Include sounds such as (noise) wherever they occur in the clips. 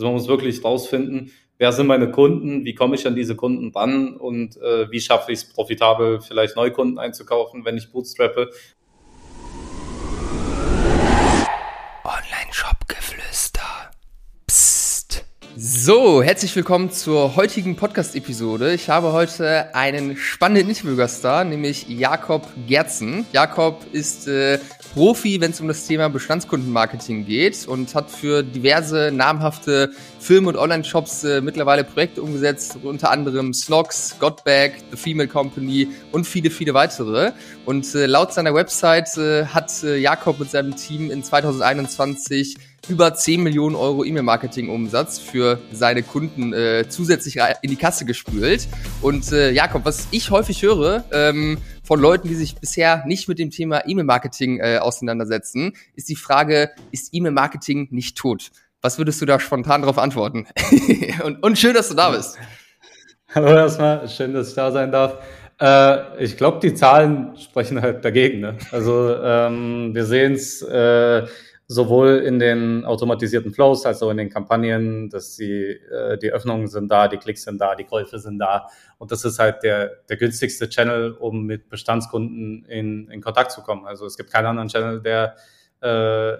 Also man muss wirklich rausfinden, wer sind meine Kunden, wie komme ich an diese Kunden ran und äh, wie schaffe ich es profitabel, vielleicht Neukunden einzukaufen, wenn ich bootstrappe. So, herzlich willkommen zur heutigen Podcast-Episode. Ich habe heute einen spannenden Interviewgast da, nämlich Jakob Gerzen. Jakob ist äh, Profi, wenn es um das Thema Bestandskundenmarketing geht und hat für diverse namhafte Filme und Online-Shops äh, mittlerweile Projekte umgesetzt, unter anderem Snox, Gotback, The Female Company und viele, viele weitere. Und äh, laut seiner Website äh, hat äh, Jakob mit seinem Team in 2021 über 10 Millionen Euro E-Mail-Marketing-Umsatz für seine Kunden äh, zusätzlich in die Kasse gespült. Und äh, Jakob, was ich häufig höre ähm, von Leuten, die sich bisher nicht mit dem Thema E-Mail-Marketing äh, auseinandersetzen, ist die Frage, ist E-Mail-Marketing nicht tot? Was würdest du da spontan darauf antworten? (laughs) und, und schön, dass du da bist. (laughs) Hallo erstmal, schön, dass ich da sein darf. Äh, ich glaube, die Zahlen sprechen halt dagegen. Ne? Also ähm, wir sehen es äh, sowohl in den automatisierten Flows als auch in den Kampagnen, dass die, äh, die Öffnungen sind da, die Klicks sind da, die Käufe sind da. Und das ist halt der, der günstigste Channel, um mit Bestandskunden in, in Kontakt zu kommen. Also es gibt keinen anderen Channel, der äh,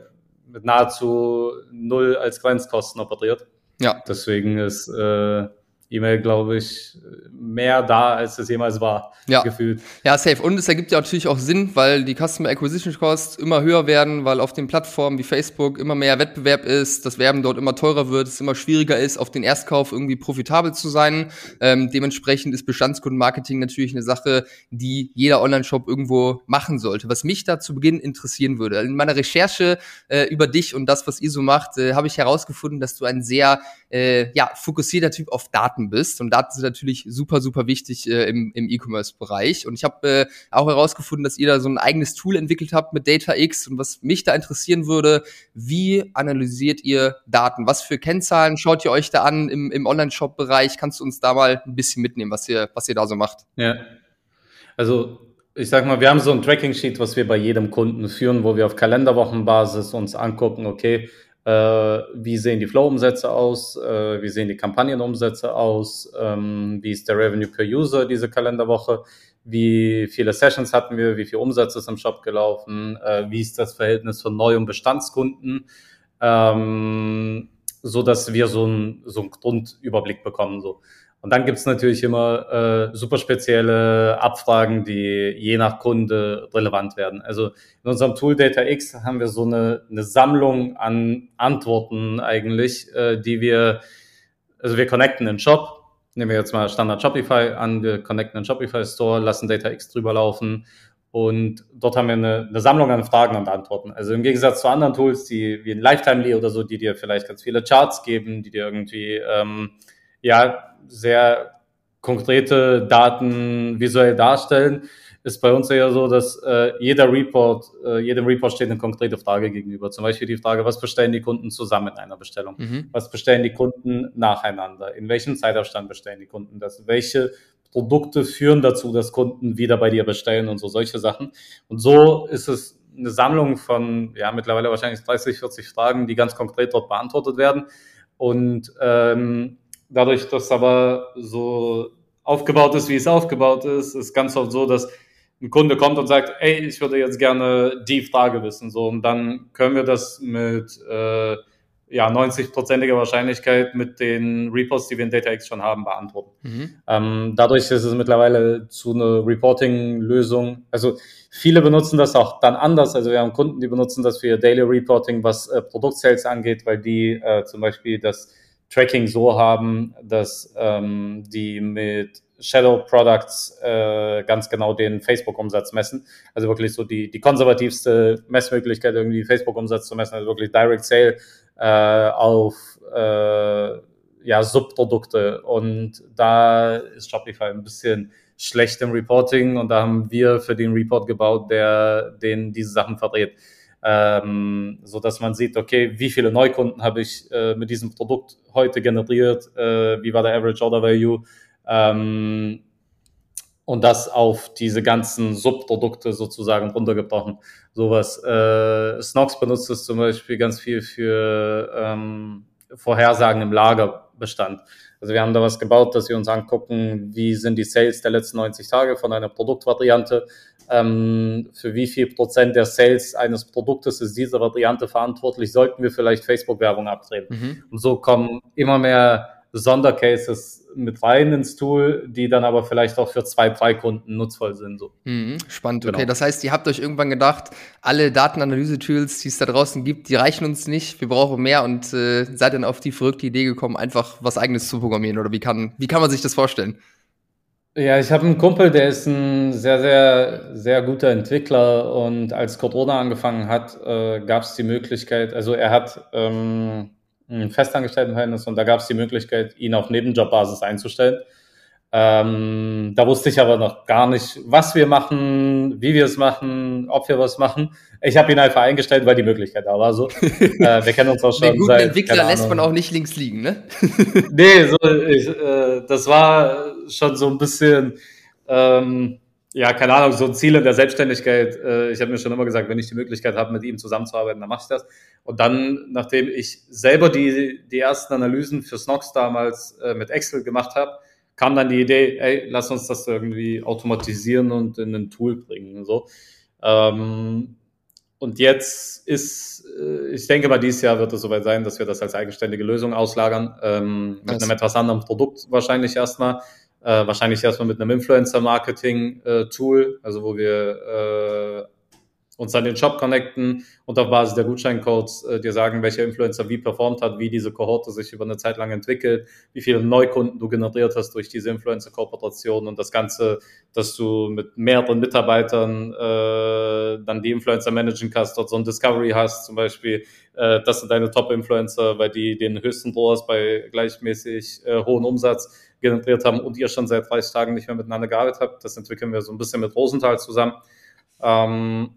mit nahezu null als Grenzkosten operiert. Ja. Deswegen ist äh, E-Mail, glaube ich, mehr da, als es jemals war, ja. gefühlt. Ja, safe. Und es ergibt ja natürlich auch Sinn, weil die Customer Acquisition Costs immer höher werden, weil auf den Plattformen wie Facebook immer mehr Wettbewerb ist, das Werben dort immer teurer wird, es immer schwieriger ist, auf den Erstkauf irgendwie profitabel zu sein. Ähm, dementsprechend ist Bestandskundenmarketing natürlich eine Sache, die jeder Online-Shop irgendwo machen sollte. Was mich da zu Beginn interessieren würde, in meiner Recherche äh, über dich und das, was ihr so macht, äh, habe ich herausgefunden, dass du ein sehr äh, ja, fokussierter Typ auf Daten bist. Und Daten sind natürlich super, super wichtig äh, im, im E-Commerce-Bereich. Und ich habe äh, auch herausgefunden, dass ihr da so ein eigenes Tool entwickelt habt mit DataX. Und was mich da interessieren würde, wie analysiert ihr Daten? Was für Kennzahlen schaut ihr euch da an im, im Online-Shop-Bereich? Kannst du uns da mal ein bisschen mitnehmen, was ihr, was ihr da so macht? Ja, also ich sag mal, wir haben so ein Tracking-Sheet, was wir bei jedem Kunden führen, wo wir auf Kalenderwochenbasis uns angucken, okay, wie sehen die Flow-Umsätze aus, äh, wie sehen die Kampagnenumsätze aus, ähm, wie ist der Revenue per User diese Kalenderwoche, wie viele Sessions hatten wir, wie viel Umsatz ist im Shop gelaufen, äh, wie ist das Verhältnis von Neu- und Bestandskunden, ähm, so dass wir so, ein, so einen Grundüberblick bekommen. So. Und dann gibt's natürlich immer äh, super spezielle Abfragen, die je nach Kunde relevant werden. Also in unserem Tool DataX haben wir so eine, eine Sammlung an Antworten eigentlich, äh, die wir, also wir connecten den Shop, nehmen wir jetzt mal Standard Shopify an, wir connecten den Shopify Store, lassen DataX drüber laufen und dort haben wir eine, eine Sammlung an Fragen und Antworten. Also im Gegensatz zu anderen Tools, die wie ein Lifetime oder so, die dir vielleicht ganz viele Charts geben, die dir irgendwie ähm, ja sehr konkrete Daten visuell darstellen, ist bei uns eher so, dass äh, jeder Report, äh, jedem Report steht eine konkrete Frage gegenüber. Zum Beispiel die Frage, was bestellen die Kunden zusammen in einer Bestellung? Mhm. Was bestellen die Kunden nacheinander? In welchem Zeitabstand bestellen die Kunden das? Welche Produkte führen dazu, dass Kunden wieder bei dir bestellen und so solche Sachen? Und so ist es eine Sammlung von, ja, mittlerweile wahrscheinlich 30, 40 Fragen, die ganz konkret dort beantwortet werden. Und ähm, dadurch, dass aber so aufgebaut ist, wie es aufgebaut ist, ist ganz oft so, dass ein Kunde kommt und sagt, ey, ich würde jetzt gerne die Frage wissen, so und dann können wir das mit äh, ja 90-prozentiger Wahrscheinlichkeit mit den Reports, die wir in DataX schon haben, beantworten. Mhm. Ähm, dadurch ist es mittlerweile zu einer Reporting-Lösung. Also viele benutzen das auch dann anders. Also wir haben Kunden, die benutzen das für ihr Daily Reporting, was äh, Produktsales angeht, weil die äh, zum Beispiel das Tracking so haben, dass ähm, die mit Shadow Products äh, ganz genau den Facebook-Umsatz messen. Also wirklich so die, die konservativste Messmöglichkeit, irgendwie Facebook-Umsatz zu messen, also wirklich Direct Sale äh, auf äh, ja, Subprodukte. Und da ist Shopify ein bisschen schlecht im Reporting und da haben wir für den Report gebaut, der den diese Sachen verdreht ähm, so dass man sieht, okay, wie viele Neukunden habe ich äh, mit diesem Produkt heute generiert, äh, wie war der Average Order Value ähm, und das auf diese ganzen Subprodukte sozusagen runtergebrochen. Sowas. Äh, Snox benutzt es zum Beispiel ganz viel für ähm, Vorhersagen im Lagerbestand. Also wir haben da was gebaut, dass wir uns angucken, wie sind die Sales der letzten 90 Tage von einer Produktvariante, ähm, für wie viel Prozent der Sales eines Produktes ist diese Variante verantwortlich, sollten wir vielleicht Facebook-Werbung abdrehen. Mhm. Und so kommen immer mehr Sondercases mit rein ins Tool, die dann aber vielleicht auch für zwei, drei Kunden nutzvoll sind. So. Mhm, spannend, genau. okay. Das heißt, ihr habt euch irgendwann gedacht, alle Datenanalyse-Tools, die es da draußen gibt, die reichen uns nicht, wir brauchen mehr und äh, seid dann auf die verrückte Idee gekommen, einfach was eigenes zu programmieren oder wie kann, wie kann man sich das vorstellen? Ja, ich habe einen Kumpel, der ist ein sehr, sehr, sehr guter Entwickler und als Corona angefangen hat, äh, gab es die Möglichkeit, also er hat ähm, ein Festangestelltenverhältnis und da gab es die Möglichkeit, ihn auf Nebenjobbasis einzustellen. Ähm, da wusste ich aber noch gar nicht, was wir machen, wie wir es machen, ob wir was machen. Ich habe ihn einfach eingestellt, weil die Möglichkeit da war. So. (laughs) äh, wir kennen uns auch schon. Den guten seit, Entwickler lässt man auch nicht links liegen, ne? nee, so, ich, äh, das war schon so ein bisschen, ähm, ja, keine Ahnung, so ein Ziel in der Selbstständigkeit. Äh, ich habe mir schon immer gesagt, wenn ich die Möglichkeit habe, mit ihm zusammenzuarbeiten, dann mache ich das. Und dann, nachdem ich selber die, die ersten Analysen für Snox damals äh, mit Excel gemacht habe, kam dann die Idee, ey, lass uns das irgendwie automatisieren und in ein Tool bringen. Und so. Ähm, und jetzt ist, äh, ich denke mal, dieses Jahr wird es soweit sein, dass wir das als eigenständige Lösung auslagern, ähm, mit einem etwas anderen Produkt wahrscheinlich erstmal äh, wahrscheinlich erstmal mit einem Influencer-Marketing-Tool, also wo wir äh, uns an den Shop connecten und auf Basis der Gutscheincodes äh, dir sagen, welcher Influencer wie performt hat, wie diese Kohorte sich über eine Zeit lang entwickelt, wie viele Neukunden du generiert hast durch diese Influencer-Kooperation und das Ganze, dass du mit mehreren Mitarbeitern äh, dann die Influencer managen kannst, dort so ein Discovery hast zum Beispiel, äh, das sind deine Top-Influencer, weil die den höchsten ROAS bei gleichmäßig äh, hohen Umsatz generiert haben und ihr schon seit 30 Tagen nicht mehr miteinander gearbeitet habt. Das entwickeln wir so ein bisschen mit Rosenthal zusammen. Ähm,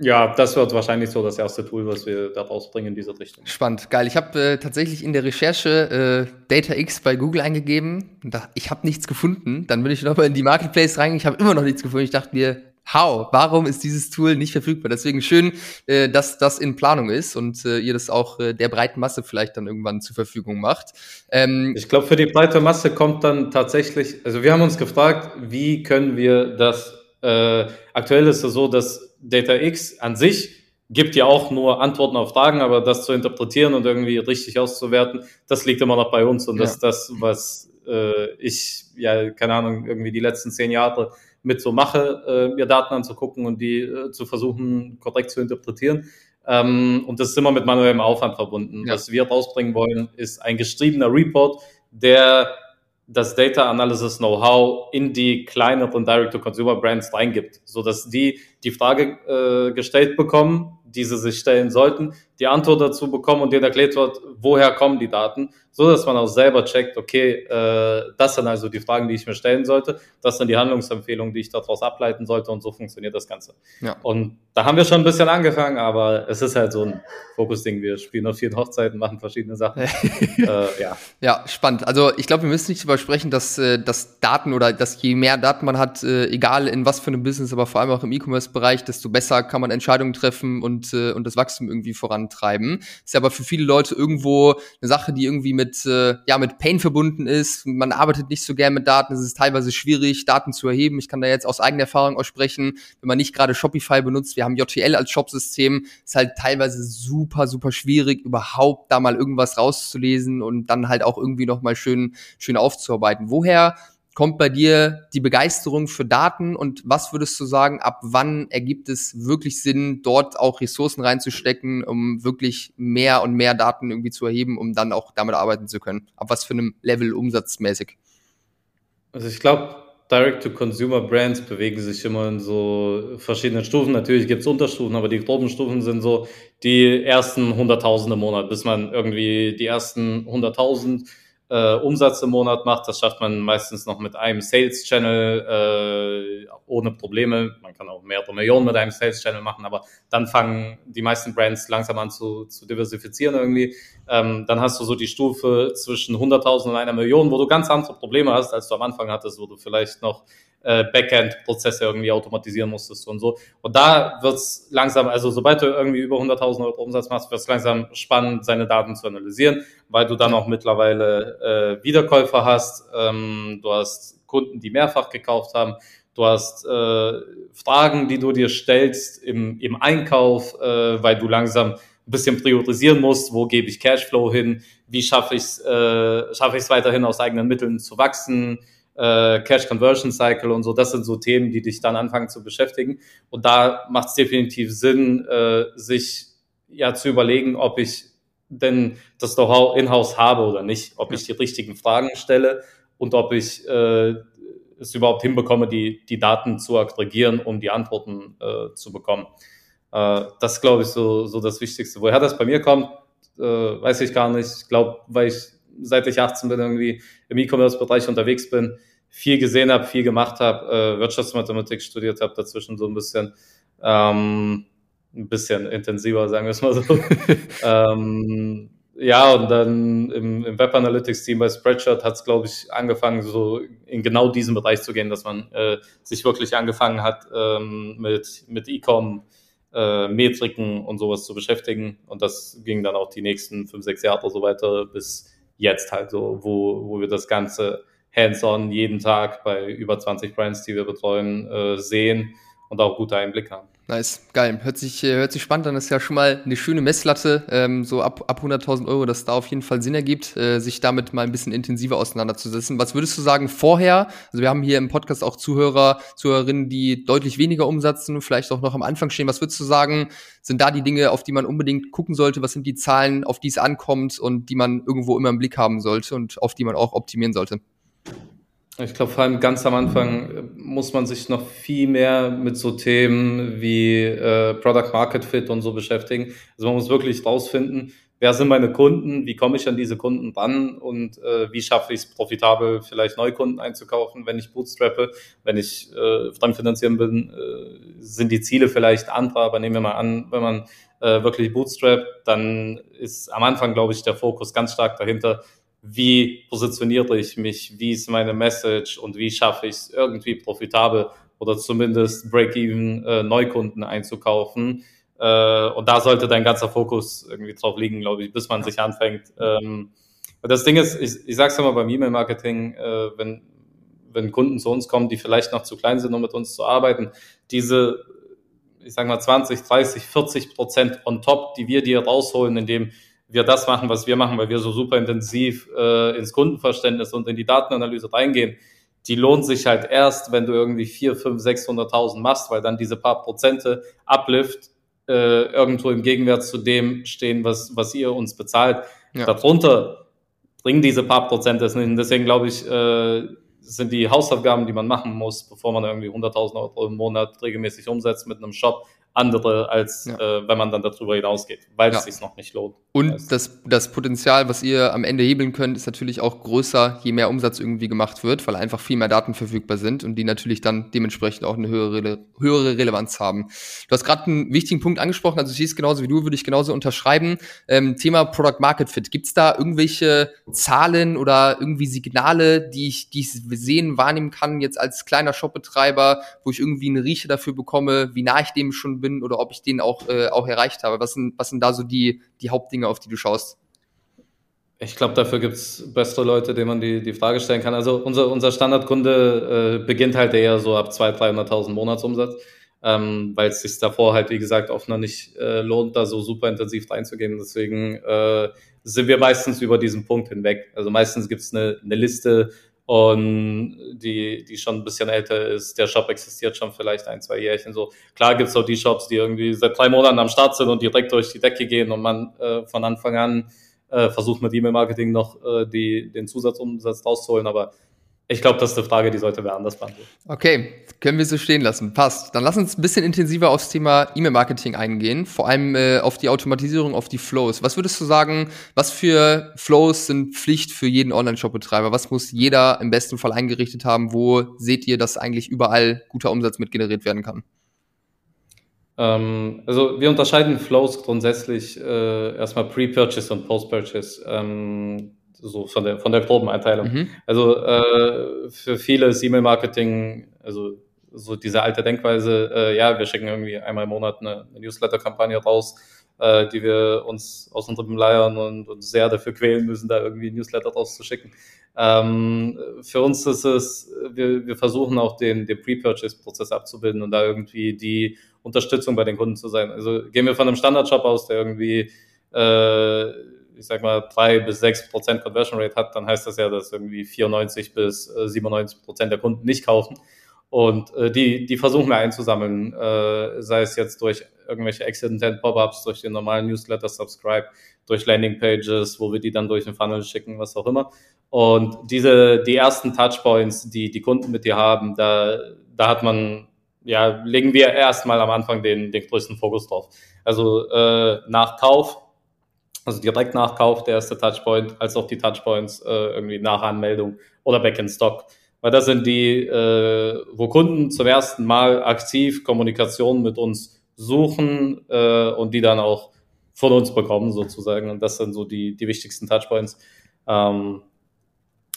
ja, das wird wahrscheinlich so das erste Tool, was wir da rausbringen in diese Richtung. Spannend, geil. Ich habe äh, tatsächlich in der Recherche äh, DataX bei Google eingegeben. Ich habe nichts gefunden. Dann bin ich nochmal in die Marketplace rein. Ich habe immer noch nichts gefunden. Ich dachte mir, how? Warum ist dieses Tool nicht verfügbar? Deswegen schön, äh, dass das in Planung ist und äh, ihr das auch äh, der breiten Masse vielleicht dann irgendwann zur Verfügung macht. Ähm, ich glaube, für die breite Masse kommt dann tatsächlich, also wir haben uns gefragt, wie können wir das, äh, aktuell ist es so, dass DataX an sich gibt ja auch nur Antworten auf Fragen, aber das zu interpretieren und irgendwie richtig auszuwerten, das liegt immer noch bei uns und ja. das ist das, was äh, ich, ja, keine Ahnung, irgendwie die letzten zehn Jahre mit so mache, äh, mir Daten anzugucken und die äh, zu versuchen, korrekt zu interpretieren. Ähm, und das ist immer mit manuellem Aufwand verbunden. Ja. Was wir rausbringen wollen, ist ein geschriebener Report, der das Data Analysis Know-how in die kleineren Direct-to-Consumer-Brands reingibt, so dass die die Frage äh, gestellt bekommen, die sie sich stellen sollten, die Antwort dazu bekommen und denen erklärt wird, woher kommen die Daten, so dass man auch selber checkt, okay, äh, das sind also die Fragen, die ich mir stellen sollte, das sind die Handlungsempfehlungen, die ich daraus ableiten sollte und so funktioniert das Ganze. Ja. Und da haben wir schon ein bisschen angefangen, aber es ist halt so ein Fokusding. Wir spielen auf vielen Hochzeiten, machen verschiedene Sachen. (laughs) äh, ja. ja, spannend. Also ich glaube, wir müssen nicht darüber sprechen, dass, äh, dass Daten oder dass je mehr Daten man hat, äh, egal in was für einem Business, aber vor allem auch im E-Commerce-Bereich, desto besser kann man Entscheidungen treffen und, äh, und das Wachstum irgendwie vorantreiben. Ist aber für viele Leute irgendwo eine Sache, die irgendwie mit, äh, ja, mit Pain verbunden ist. Man arbeitet nicht so gern mit Daten. Es ist teilweise schwierig, Daten zu erheben. Ich kann da jetzt aus eigener Erfahrung aussprechen, wenn man nicht gerade Shopify benutzt. Wir haben JTL als Shopsystem. Ist halt teilweise super, super schwierig, überhaupt da mal irgendwas rauszulesen und dann halt auch irgendwie nochmal schön, schön aufzuarbeiten. Woher kommt bei dir die Begeisterung für Daten und was würdest du sagen, ab wann ergibt es wirklich Sinn, dort auch Ressourcen reinzustecken, um wirklich mehr und mehr Daten irgendwie zu erheben, um dann auch damit arbeiten zu können? Ab was für einem Level umsatzmäßig? Also ich glaube, Direct-to-Consumer-Brands bewegen sich immer in so verschiedenen Stufen. Natürlich gibt es Unterstufen, aber die groben Stufen sind so die ersten 100.000 im Monat, bis man irgendwie die ersten 100.000 äh, Umsatz im Monat macht. Das schafft man meistens noch mit einem Sales-Channel äh, ohne Probleme. Man kann auch mehrere Millionen mit einem Sales-Channel machen, aber dann fangen die meisten Brands langsam an zu, zu diversifizieren irgendwie. Ähm, dann hast du so die Stufe zwischen 100.000 und einer Million, wo du ganz andere Probleme hast, als du am Anfang hattest, wo du vielleicht noch äh, Backend-Prozesse irgendwie automatisieren musstest und so. Und da wird's langsam, also sobald du irgendwie über 100.000 Euro Umsatz machst, wird's langsam spannend, seine Daten zu analysieren, weil du dann auch mittlerweile äh, Wiederkäufer hast, ähm, du hast Kunden, die mehrfach gekauft haben, du hast äh, Fragen, die du dir stellst im, im Einkauf, äh, weil du langsam ein bisschen priorisieren musst, wo gebe ich Cashflow hin, wie schaffe ich es äh, schaffe ich es weiterhin aus eigenen Mitteln zu wachsen, äh, Cash Conversion Cycle und so, das sind so Themen, die dich dann anfangen zu beschäftigen. Und da macht es definitiv Sinn, äh, sich ja zu überlegen, ob ich denn das Know-how in-house habe oder nicht, ob ich die richtigen Fragen stelle und ob ich äh, es überhaupt hinbekomme, die, die Daten zu aggregieren, um die Antworten äh, zu bekommen. Äh, das glaube ich so, so das Wichtigste. Woher das bei mir kommt, äh, weiß ich gar nicht. Ich glaube, weil ich seit ich 18 bin irgendwie im E-Commerce-Bereich unterwegs bin, viel gesehen habe, viel gemacht habe, äh, Wirtschaftsmathematik studiert habe, dazwischen so ein bisschen, ähm, ein bisschen intensiver, sagen wir es mal so. (laughs) ähm, ja, und dann im, im Web Analytics Team bei Spreadshirt hat es, glaube ich, angefangen, so in genau diesen Bereich zu gehen, dass man äh, sich wirklich angefangen hat, ähm, mit, mit E-Com, äh, Metriken und sowas zu beschäftigen. Und das ging dann auch die nächsten fünf, sechs Jahre so weiter bis jetzt halt so, wo, wo wir das Ganze hands-on jeden Tag bei über 20 Brands, die wir betreuen, äh, sehen und auch gute Einblick haben. Nice, geil. Hört sich, äh, hört sich spannend an. Das ist ja schon mal eine schöne Messlatte, ähm, so ab, ab 100.000 Euro, dass da auf jeden Fall Sinn ergibt, äh, sich damit mal ein bisschen intensiver auseinanderzusetzen. Was würdest du sagen vorher? Also wir haben hier im Podcast auch Zuhörer, Zuhörerinnen, die deutlich weniger umsatzen, vielleicht auch noch am Anfang stehen. Was würdest du sagen, sind da die Dinge, auf die man unbedingt gucken sollte? Was sind die Zahlen, auf die es ankommt und die man irgendwo immer im Blick haben sollte und auf die man auch optimieren sollte? Ich glaube, vor allem ganz am Anfang äh, muss man sich noch viel mehr mit so Themen wie äh, Product Market Fit und so beschäftigen. Also man muss wirklich rausfinden, wer sind meine Kunden, wie komme ich an diese Kunden ran und äh, wie schaffe ich es profitabel, vielleicht Neukunden einzukaufen, wenn ich bootstrappe, wenn ich äh, fremdfinanzieren bin, äh, sind die Ziele vielleicht andere, aber nehmen wir mal an, wenn man äh, wirklich bootstrappt, dann ist am Anfang, glaube ich, der Fokus ganz stark dahinter, wie positioniere ich mich, wie ist meine Message und wie schaffe ich es irgendwie profitabel oder zumindest Break-Even äh, Neukunden einzukaufen. Äh, und da sollte dein ganzer Fokus irgendwie drauf liegen, glaube ich, bis man sich anfängt. Ähm, das Ding ist, ich, ich sage es immer beim E-Mail-Marketing, äh, wenn, wenn Kunden zu uns kommen, die vielleicht noch zu klein sind, um mit uns zu arbeiten, diese, ich sage mal 20, 30, 40 Prozent on top, die wir dir rausholen, indem wir das machen, was wir machen, weil wir so super intensiv äh, ins Kundenverständnis und in die Datenanalyse reingehen, die lohnt sich halt erst, wenn du irgendwie 4, 5, 600.000 machst, weil dann diese paar Prozente Uplift äh, irgendwo im Gegenwert zu dem stehen, was, was ihr uns bezahlt. Ja. Darunter bringen diese paar Prozente es nicht. Deswegen glaube ich, äh, sind die Hausaufgaben, die man machen muss, bevor man irgendwie 100.000 Euro im Monat regelmäßig umsetzt mit einem Shop, andere, als ja. äh, wenn man dann darüber hinausgeht, weil ja. es sich noch nicht lohnt. Und also. das, das Potenzial, was ihr am Ende hebeln könnt, ist natürlich auch größer, je mehr Umsatz irgendwie gemacht wird, weil einfach viel mehr Daten verfügbar sind und die natürlich dann dementsprechend auch eine höhere, höhere Relevanz haben. Du hast gerade einen wichtigen Punkt angesprochen, also ich sehe es genauso wie du, würde ich genauso unterschreiben. Ähm, Thema Product Market Fit. Gibt es da irgendwelche Zahlen oder irgendwie Signale, die ich, die ich sehen, wahrnehmen kann, jetzt als kleiner Shopbetreiber, wo ich irgendwie eine Rieche dafür bekomme, wie nah ich dem schon bin oder ob ich den auch, äh, auch erreicht habe? Was sind, was sind da so die, die Hauptdinge, auf die du schaust? Ich glaube, dafür gibt es bessere Leute, denen man die, die Frage stellen kann. Also unser, unser Standardkunde äh, beginnt halt eher so ab 200.000, 300.000 Monatsumsatz, ähm, weil es sich davor halt, wie gesagt, oft noch nicht äh, lohnt, da so super intensiv reinzugehen. Deswegen äh, sind wir meistens über diesen Punkt hinweg. Also meistens gibt es eine, eine Liste und die, die schon ein bisschen älter ist. Der Shop existiert schon vielleicht ein, zwei Jährchen so. Klar gibt's auch die Shops, die irgendwie seit drei Monaten am Start sind und direkt durch die Decke gehen und man äh, von Anfang an äh, versucht mit E-Mail-Marketing noch äh, die, den Zusatzumsatz rauszuholen, aber ich glaube, das ist eine Frage, die sollte wer anders beantworten. Okay, können wir so stehen lassen. Passt. Dann lass uns ein bisschen intensiver aufs Thema E-Mail-Marketing eingehen, vor allem äh, auf die Automatisierung, auf die Flows. Was würdest du sagen, was für Flows sind Pflicht für jeden Online-Shop-Betreiber? Was muss jeder im besten Fall eingerichtet haben? Wo seht ihr, dass eigentlich überall guter Umsatz mit generiert werden kann? Ähm, also wir unterscheiden Flows grundsätzlich äh, erstmal Pre-Purchase und Post-Purchase. Ähm, so von der, von der groben Einteilung. Mhm. Also äh, für viele ist E-Mail-Marketing, also so diese alte Denkweise, äh, ja, wir schicken irgendwie einmal im Monat eine, eine Newsletter-Kampagne raus, äh, die wir uns aus unserem leiern und uns sehr dafür quälen müssen, da irgendwie Newsletter rauszuschicken. Ähm, für uns ist es, wir, wir versuchen auch den, den Pre-Purchase-Prozess abzubilden und da irgendwie die Unterstützung bei den Kunden zu sein. Also gehen wir von einem Standard-Shop aus, der irgendwie äh, ich sag mal, drei bis sechs Prozent Conversion Rate hat, dann heißt das ja, dass irgendwie 94 bis 97 äh, Prozent der Kunden nicht kaufen. Und äh, die, die versuchen wir einzusammeln, äh, sei es jetzt durch irgendwelche Accidental Pop-ups, durch den normalen Newsletter Subscribe, durch Landing-Pages, wo wir die dann durch den Funnel schicken, was auch immer. Und diese, die ersten Touchpoints, die die Kunden mit dir haben, da, da hat man, ja, legen wir erstmal am Anfang den, den größten Fokus drauf. Also äh, nach Kauf, also direkt nach Kauf der erste Touchpoint, als auch die Touchpoints äh, irgendwie nach Anmeldung oder Back in Stock weil das sind die, äh, wo Kunden zum ersten Mal aktiv Kommunikation mit uns suchen äh, und die dann auch von uns bekommen sozusagen. Und das sind so die, die wichtigsten Touchpoints, ähm,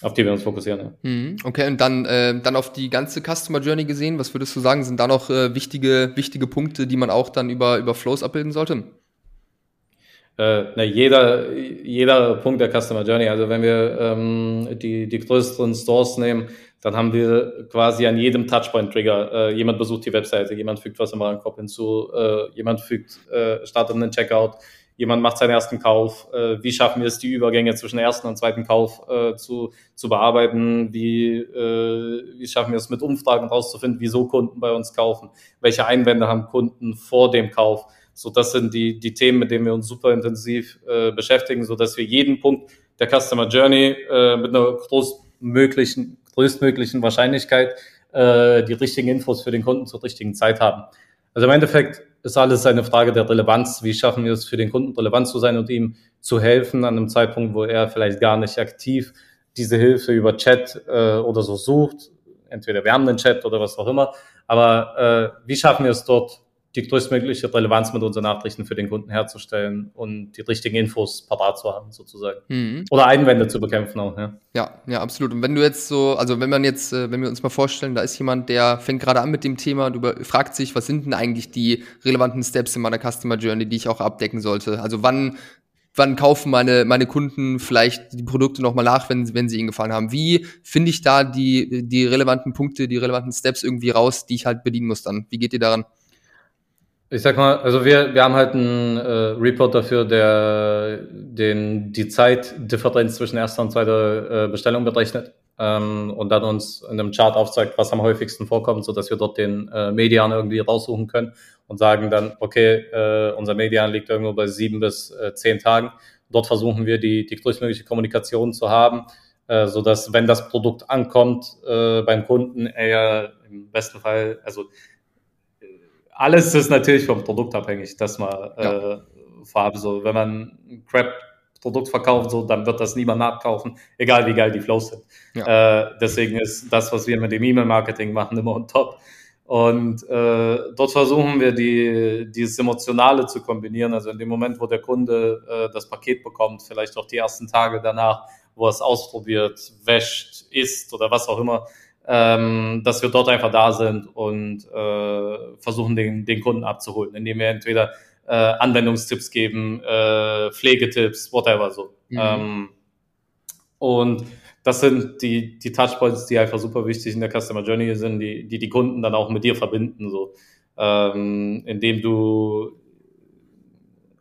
auf die wir uns fokussieren. Ja. Mhm. Okay, und dann, äh, dann auf die ganze Customer Journey gesehen, was würdest du sagen, sind da noch äh, wichtige, wichtige Punkte, die man auch dann über, über Flows abbilden sollte? Äh, na, jeder, jeder Punkt der Customer Journey. Also wenn wir ähm, die, die größeren Stores nehmen, dann haben wir quasi an jedem Touchpoint-Trigger, äh, jemand besucht die Webseite, jemand fügt was im Warenkorb hinzu, äh, jemand fügt, äh, startet einen Checkout, jemand macht seinen ersten Kauf, äh, wie schaffen wir es, die Übergänge zwischen ersten und zweiten Kauf äh, zu, zu bearbeiten, wie, äh, wie schaffen wir es mit Umfragen rauszufinden, wieso Kunden bei uns kaufen, welche Einwände haben Kunden vor dem Kauf, so, das sind die, die Themen, mit denen wir uns super intensiv äh, beschäftigen, so dass wir jeden Punkt der Customer Journey äh, mit einer großmöglichen, größtmöglichen Wahrscheinlichkeit äh, die richtigen Infos für den Kunden zur richtigen Zeit haben. Also im Endeffekt ist alles eine Frage der Relevanz. Wie schaffen wir es für den Kunden relevant zu sein und ihm zu helfen an einem Zeitpunkt, wo er vielleicht gar nicht aktiv diese Hilfe über Chat äh, oder so sucht. Entweder wir haben einen Chat oder was auch immer. Aber äh, wie schaffen wir es dort die größtmögliche Relevanz mit unseren Nachrichten für den Kunden herzustellen und die richtigen Infos parat zu haben, sozusagen. Mhm. Oder Einwände zu bekämpfen auch, ja. Ja, ja, absolut. Und wenn du jetzt so, also wenn man jetzt, äh, wenn wir uns mal vorstellen, da ist jemand, der fängt gerade an mit dem Thema und fragt sich, was sind denn eigentlich die relevanten Steps in meiner Customer Journey, die ich auch abdecken sollte? Also wann wann kaufen meine, meine Kunden vielleicht die Produkte nochmal nach, wenn, wenn sie ihnen gefallen haben? Wie finde ich da die, die relevanten Punkte, die relevanten Steps irgendwie raus, die ich halt bedienen muss dann? Wie geht ihr daran? Ich sag mal, also wir, wir haben halt einen äh, Report dafür, der den, die Zeitdifferenz zwischen erster und zweiter äh, Bestellung berechnet ähm, und dann uns in einem Chart aufzeigt, was am häufigsten vorkommt, so dass wir dort den äh, Median irgendwie raussuchen können und sagen dann, okay, äh, unser Median liegt irgendwo bei sieben bis äh, zehn Tagen. Dort versuchen wir die, die größtmögliche Kommunikation zu haben, äh, so dass wenn das Produkt ankommt äh, beim Kunden, er im besten Fall, also alles ist natürlich vom Produkt abhängig, das mal ja. äh, vorab so. Wenn man ein Crap-Produkt verkauft, so, dann wird das niemand nachkaufen, egal wie geil die Flows sind. Ja. Äh, deswegen ist das, was wir mit dem E-Mail-Marketing machen, immer on top. Und äh, dort versuchen wir, die, dieses Emotionale zu kombinieren. Also in dem Moment, wo der Kunde äh, das Paket bekommt, vielleicht auch die ersten Tage danach, wo er es ausprobiert, wäscht, isst oder was auch immer, ähm, dass wir dort einfach da sind und äh, versuchen, den, den Kunden abzuholen, indem wir entweder äh, Anwendungstipps geben, äh, Pflegetipps, whatever so. Mhm. Ähm, und das sind die, die Touchpoints, die einfach super wichtig in der Customer Journey sind, die die, die Kunden dann auch mit dir verbinden, so. Ähm, indem du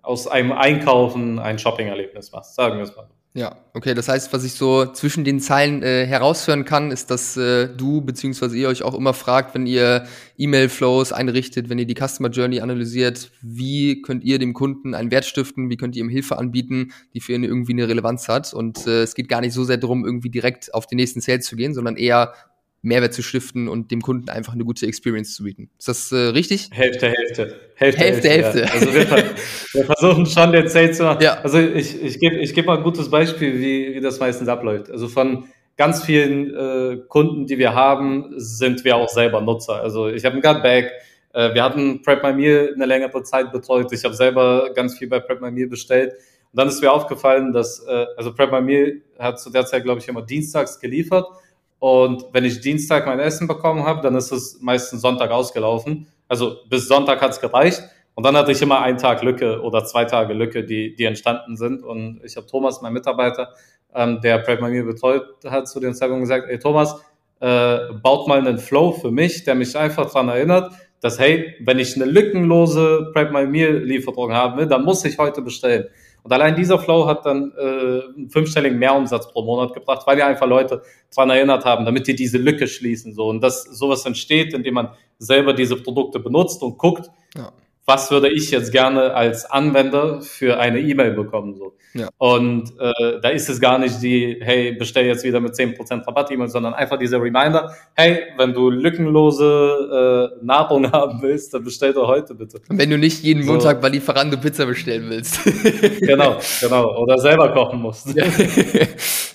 aus einem Einkaufen ein Shopping-Erlebnis machst, sagen wir es mal. Ja, okay, das heißt, was ich so zwischen den Zeilen äh, heraushören kann, ist, dass äh, du bzw. ihr euch auch immer fragt, wenn ihr E-Mail-Flows einrichtet, wenn ihr die Customer Journey analysiert, wie könnt ihr dem Kunden einen Wert stiften, wie könnt ihr ihm Hilfe anbieten, die für ihn irgendwie eine Relevanz hat. Und äh, es geht gar nicht so sehr darum, irgendwie direkt auf den nächsten Sales zu gehen, sondern eher Mehrwert zu stiften und dem Kunden einfach eine gute Experience zu bieten. Ist das äh, richtig? Hälfte, Hälfte. Hälfte, Hälfte. Hälfte. Ja. Also wir, wir, versuchen schon den Sale zu machen. Ja. Also ich, ich gebe ich geb mal ein gutes Beispiel, wie, wie das meistens abläuft. Also von ganz vielen äh, Kunden, die wir haben, sind wir auch selber Nutzer. Also ich habe ein Gutbag, äh, wir hatten Prep My Meal eine längere Zeit betreut. Ich habe selber ganz viel bei Prep My Meal bestellt. Und dann ist mir aufgefallen, dass, äh, also Prep My Meal hat zu der Zeit, glaube ich, immer dienstags geliefert. Und wenn ich Dienstag mein Essen bekommen habe, dann ist es meistens Sonntag ausgelaufen. Also bis Sonntag hat es gereicht. Und dann hatte ich immer einen Tag Lücke oder zwei Tage Lücke, die, die entstanden sind. Und ich habe Thomas, mein Mitarbeiter, ähm, der Prep My Meal betreut hat, zu den Zeitpunkt gesagt, ey Thomas, äh, baut mal einen Flow für mich, der mich einfach daran erinnert, dass, hey, wenn ich eine lückenlose Prep My Meal Lieferung haben will, dann muss ich heute bestellen. Und allein dieser Flow hat dann äh, einen fünfstelligen Mehrumsatz pro Monat gebracht, weil ja einfach Leute daran erinnert haben, damit die diese Lücke schließen. So. Und dass sowas entsteht, indem man selber diese Produkte benutzt und guckt, ja was würde ich jetzt gerne als Anwender für eine E-Mail bekommen. So. Ja. Und äh, da ist es gar nicht die, hey, bestell jetzt wieder mit 10% Rabatt-E-Mail, sondern einfach dieser Reminder, hey, wenn du lückenlose äh, Nahrung (laughs) haben willst, dann bestell doch heute bitte. Und wenn du nicht jeden so. Montag bei Lieferando Pizza bestellen willst. (laughs) (laughs) genau, genau. Oder selber kochen musst. Ja.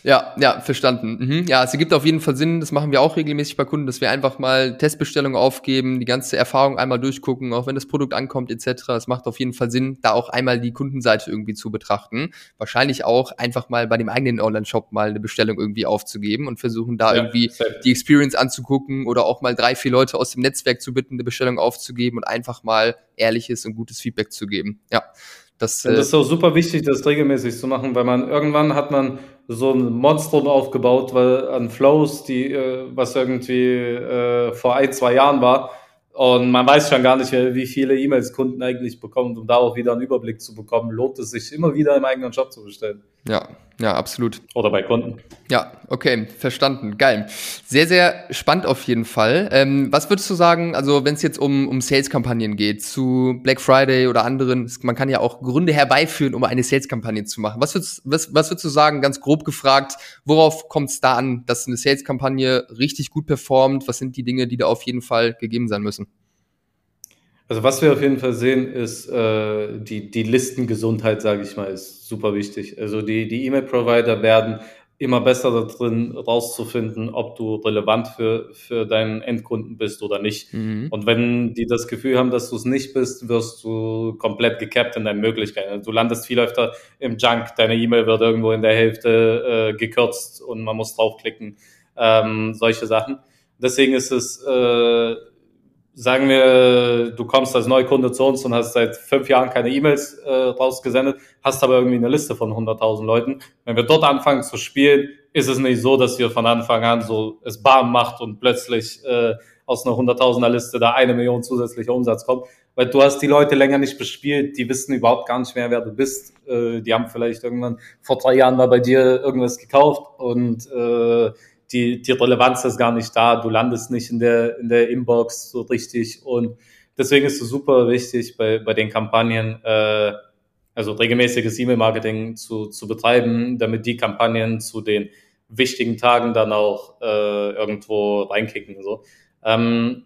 Ja, ja, verstanden. Mhm. Ja, es ergibt auf jeden Fall Sinn. Das machen wir auch regelmäßig bei Kunden, dass wir einfach mal Testbestellungen aufgeben, die ganze Erfahrung einmal durchgucken, auch wenn das Produkt ankommt etc. Es macht auf jeden Fall Sinn, da auch einmal die Kundenseite irgendwie zu betrachten. Wahrscheinlich auch einfach mal bei dem eigenen Online-Shop mal eine Bestellung irgendwie aufzugeben und versuchen da ja, irgendwie safe. die Experience anzugucken oder auch mal drei, vier Leute aus dem Netzwerk zu bitten, eine Bestellung aufzugeben und einfach mal ehrliches und gutes Feedback zu geben. Ja. Das, ja, das ist auch super wichtig, das regelmäßig zu machen, weil man irgendwann hat man so ein Monstrum aufgebaut, weil an Flows, die äh, was irgendwie äh, vor ein, zwei Jahren war, und man weiß schon gar nicht, wie viele E-Mails Kunden eigentlich bekommen, um da auch wieder einen Überblick zu bekommen. Lohnt es sich immer wieder im eigenen Job zu bestellen? Ja, ja, absolut. Oder bei Kunden. Ja, okay, verstanden. Geil. Sehr, sehr spannend auf jeden Fall. Ähm, was würdest du sagen, also wenn es jetzt um, um Sales-Kampagnen geht, zu Black Friday oder anderen, man kann ja auch Gründe herbeiführen, um eine Sales-Kampagne zu machen. Was würdest, was, was würdest du sagen, ganz grob gefragt, worauf kommt es da an, dass eine Sales-Kampagne richtig gut performt? Was sind die Dinge, die da auf jeden Fall gegeben sein müssen? Also was wir auf jeden Fall sehen, ist äh, die, die Listengesundheit, sage ich mal, ist super wichtig. Also die, die E-Mail-Provider werden immer besser darin rauszufinden, ob du relevant für, für deinen Endkunden bist oder nicht. Mhm. Und wenn die das Gefühl haben, dass du es nicht bist, wirst du komplett gecapped in deinen Möglichkeiten. Also du landest viel öfter im Junk, deine E-Mail wird irgendwo in der Hälfte äh, gekürzt und man muss draufklicken, ähm, solche Sachen. Deswegen ist es äh, sagen wir, du kommst als Neukunde zu uns und hast seit fünf Jahren keine E-Mails äh, rausgesendet, hast aber irgendwie eine Liste von 100.000 Leuten. Wenn wir dort anfangen zu spielen, ist es nicht so, dass wir von Anfang an so es bam macht und plötzlich äh, aus einer 100.000er Liste da eine Million zusätzlicher Umsatz kommt. Weil du hast die Leute länger nicht bespielt, die wissen überhaupt gar nicht mehr, wer du bist. Äh, die haben vielleicht irgendwann vor drei Jahren mal bei dir irgendwas gekauft und äh, die, die Relevanz ist gar nicht da, du landest nicht in der, in der Inbox so richtig und deswegen ist es super wichtig bei, bei den Kampagnen, äh, also regelmäßiges E-Mail-Marketing zu, zu betreiben, damit die Kampagnen zu den wichtigen Tagen dann auch äh, irgendwo reinkicken. So. Ähm,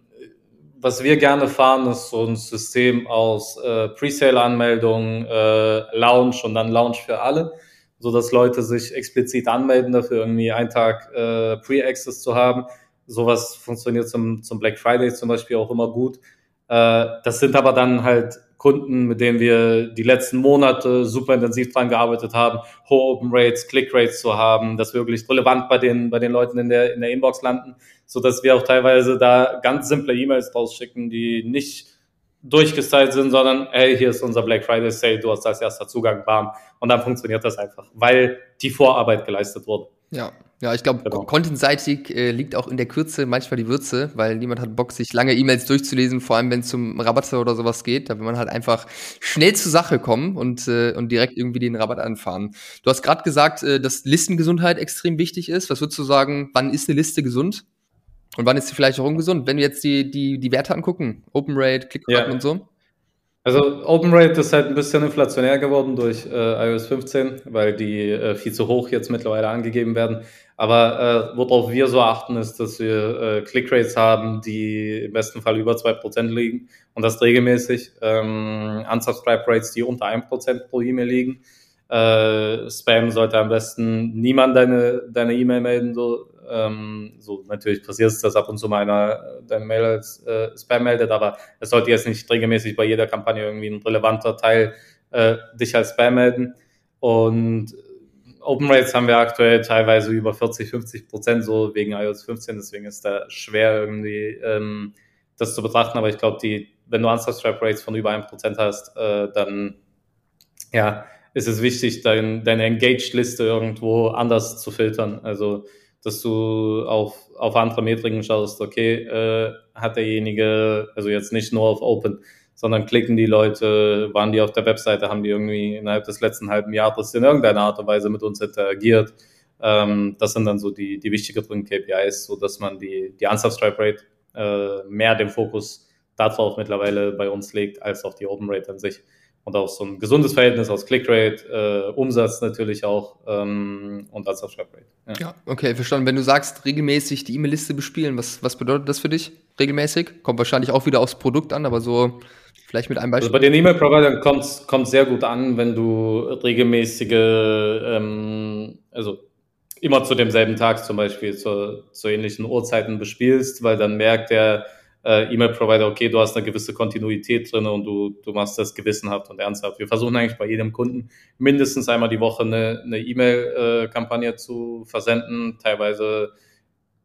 was wir gerne fahren, ist so ein System aus äh, Presale-Anmeldung, äh, Launch und dann Launch für alle so dass Leute sich explizit anmelden dafür, irgendwie einen Tag äh, Pre-Access zu haben. Sowas funktioniert zum, zum Black Friday zum Beispiel auch immer gut. Äh, das sind aber dann halt Kunden, mit denen wir die letzten Monate super intensiv dran gearbeitet haben, hohe Open Rates, Click Rates zu haben, dass wir wirklich relevant bei den, bei den Leuten in der, in der Inbox landen, so dass wir auch teilweise da ganz simple E-Mails rausschicken, die nicht durchgestylt sind, sondern hey, hier ist unser Black Friday Sale, du hast als erster Zugang, bam. Und dann funktioniert das einfach, weil die Vorarbeit geleistet wurde. Ja, ja, ich glaube, genau. contentseitig äh, liegt auch in der Kürze manchmal die Würze, weil niemand hat Bock, sich lange E-Mails durchzulesen, vor allem wenn es zum Rabatte oder sowas geht. Da will man halt einfach schnell zur Sache kommen und, äh, und direkt irgendwie den Rabatt anfahren. Du hast gerade gesagt, äh, dass Listengesundheit extrem wichtig ist. Was würdest du sagen, wann ist eine Liste gesund? Und wann ist sie vielleicht auch ungesund? Wenn wir jetzt die, die, die Werte angucken, Open Rate, Klickraten ja. und so. Also Open Rate ist halt ein bisschen inflationär geworden durch äh, iOS 15, weil die äh, viel zu hoch jetzt mittlerweile angegeben werden. Aber äh, worauf wir so achten, ist, dass wir äh, Click-Rates haben, die im besten Fall über 2% liegen und das regelmäßig. Ähm, Unsubscribe-Rates, die unter 1% pro E-Mail liegen. Äh, Spam sollte am besten niemand deine deine E-Mail melden, so ähm, so, natürlich passiert es, dass ab und zu mal einer deine Mail als äh, Spam meldet, aber es sollte jetzt nicht regelmäßig bei jeder Kampagne irgendwie ein relevanter Teil äh, dich als Spam melden. Und Open Rates haben wir aktuell teilweise über 40, 50 Prozent so wegen iOS 15, deswegen ist da schwer irgendwie ähm, das zu betrachten, aber ich glaube, die, wenn du Unsubscribe Rates von über 1 Prozent hast, äh, dann ja, ist es wichtig, dein, deine Engaged-Liste irgendwo anders zu filtern. Also, dass du auf, auf andere Metriken schaust, okay, äh, hat derjenige, also jetzt nicht nur auf Open, sondern klicken die Leute, waren die auf der Webseite, haben die irgendwie innerhalb des letzten halben Jahres in irgendeiner Art und Weise mit uns interagiert. Ähm, das sind dann so die, die wichtigeren KPIs, so dass man die, die Unsubscribe Rate äh, mehr den Fokus darauf mittlerweile bei uns legt, als auf die Open Rate an sich und auch so ein gesundes Verhältnis aus Clickrate, äh, Umsatz natürlich auch ähm, und als auch Swipe-Rate. Ja. ja. okay, verstanden. Wenn du sagst, regelmäßig die E-Mail-Liste bespielen, was, was bedeutet das für dich? Regelmäßig? Kommt wahrscheinlich auch wieder aufs Produkt an, aber so vielleicht mit einem Beispiel. Also bei den E-Mail-Providern kommt es sehr gut an, wenn du regelmäßige, ähm, also immer zu demselben Tag zum Beispiel zu, zu ähnlichen Uhrzeiten bespielst, weil dann merkt der äh, E-Mail-Provider, okay, du hast eine gewisse Kontinuität drin und du, du machst das gewissenhaft und ernsthaft. Wir versuchen eigentlich bei jedem Kunden mindestens einmal die Woche eine, eine E-Mail-Kampagne zu versenden, teilweise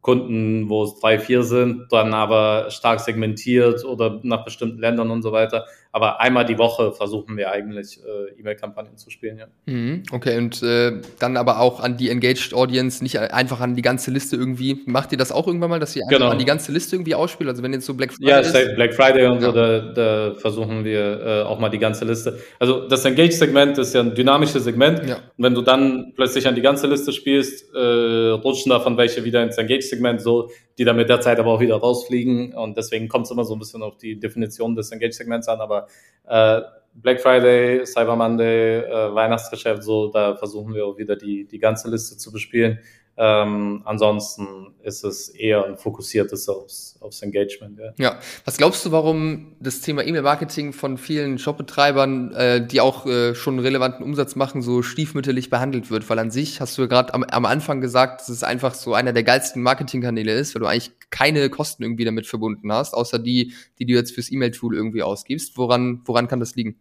Kunden, wo es drei, vier sind, dann aber stark segmentiert oder nach bestimmten Ländern und so weiter. Aber einmal die Woche versuchen wir eigentlich äh, E-Mail-Kampagnen zu spielen, ja. Mhm, okay, und äh, dann aber auch an die Engaged Audience, nicht einfach an die ganze Liste irgendwie. Macht ihr das auch irgendwann mal, dass ihr genau. an die ganze Liste irgendwie ausspielt? Also wenn jetzt so Black Friday. Ja, ist, Black Friday und ja. so, da, da versuchen wir äh, auch mal die ganze Liste. Also das Engaged-Segment ist ja ein dynamisches Segment. Ja. Und wenn du dann plötzlich an die ganze Liste spielst, äh, rutschen davon welche wieder ins Engaged Segment so, die dann mit der Zeit aber auch wieder rausfliegen. Und deswegen kommt es immer so ein bisschen auf die Definition des Engage-Segments an. Aber äh, Black Friday, Cyber Monday, äh, Weihnachtsgeschäft, so, da versuchen wir auch wieder die, die ganze Liste zu bespielen. Ähm, ansonsten ist es eher ein fokussiertes aufs, aufs Engagement. Ja. ja. Was glaubst du, warum das Thema E-Mail-Marketing von vielen Shopbetreibern, äh, die auch äh, schon relevanten Umsatz machen, so stiefmütterlich behandelt wird? Weil an sich hast du ja gerade am, am Anfang gesagt, dass es einfach so einer der geilsten Marketingkanäle ist, weil du eigentlich keine Kosten irgendwie damit verbunden hast, außer die, die du jetzt fürs E-Mail-Tool irgendwie ausgibst. Woran, woran kann das liegen?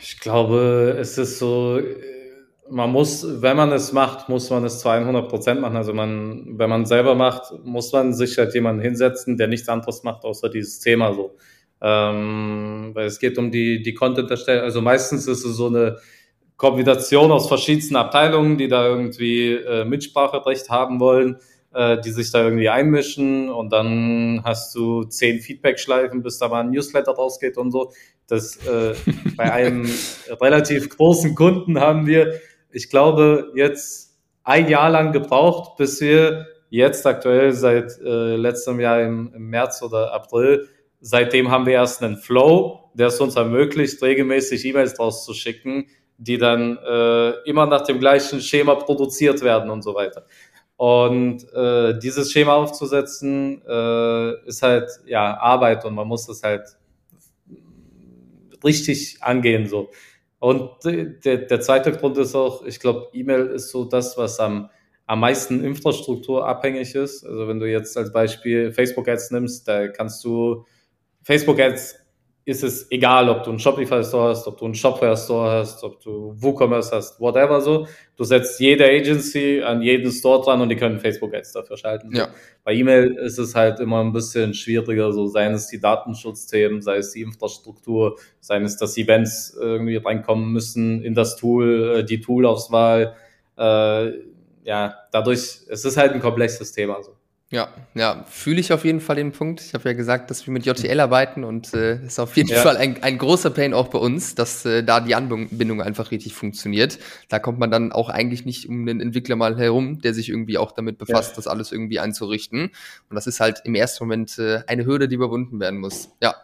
Ich glaube, es ist so man muss, wenn man es macht, muss man es 200 Prozent machen. Also man, wenn man selber macht, muss man sich halt jemanden hinsetzen, der nichts anderes macht, außer dieses Thema so. Ähm, weil es geht um die, die Content-Erstellung. Also meistens ist es so eine Kombination aus verschiedensten Abteilungen, die da irgendwie äh, Mitspracherecht haben wollen, äh, die sich da irgendwie einmischen und dann hast du zehn Feedback-Schleifen, bis da mal ein Newsletter rausgeht und so. Das äh, bei einem (laughs) relativ großen Kunden haben wir ich glaube, jetzt ein Jahr lang gebraucht, bis wir jetzt aktuell seit äh, letztem Jahr im, im, März oder April, seitdem haben wir erst einen Flow, der es uns ermöglicht, regelmäßig E-Mails rauszuschicken, die dann äh, immer nach dem gleichen Schema produziert werden und so weiter. Und äh, dieses Schema aufzusetzen, äh, ist halt ja Arbeit und man muss das halt richtig angehen so. Und der, der zweite Grund ist auch, ich glaube, E-Mail ist so das, was am, am meisten Infrastruktur abhängig ist. Also wenn du jetzt als Beispiel Facebook Ads nimmst, da kannst du Facebook Ads ist es egal, ob du einen Shopify Store hast, ob du einen Shopware Store hast, ob du WooCommerce hast, whatever so. Du setzt jede Agency an jeden Store dran und die können Facebook Ads dafür schalten. Ja. Bei E-Mail ist es halt immer ein bisschen schwieriger, so seien es die Datenschutzthemen, sei es die Infrastruktur, seien es, dass Events irgendwie reinkommen müssen in das Tool, äh, die Toolauswahl. Äh, ja, dadurch, es ist halt ein komplexes Thema so. Ja, ja, fühle ich auf jeden Fall den Punkt. Ich habe ja gesagt, dass wir mit JTL arbeiten und äh, ist auf jeden ja. Fall ein, ein großer Pain auch bei uns, dass äh, da die Anbindung einfach richtig funktioniert. Da kommt man dann auch eigentlich nicht um den Entwickler mal herum, der sich irgendwie auch damit befasst, ja. das alles irgendwie einzurichten. Und das ist halt im ersten Moment äh, eine Hürde, die überwunden werden muss. Ja,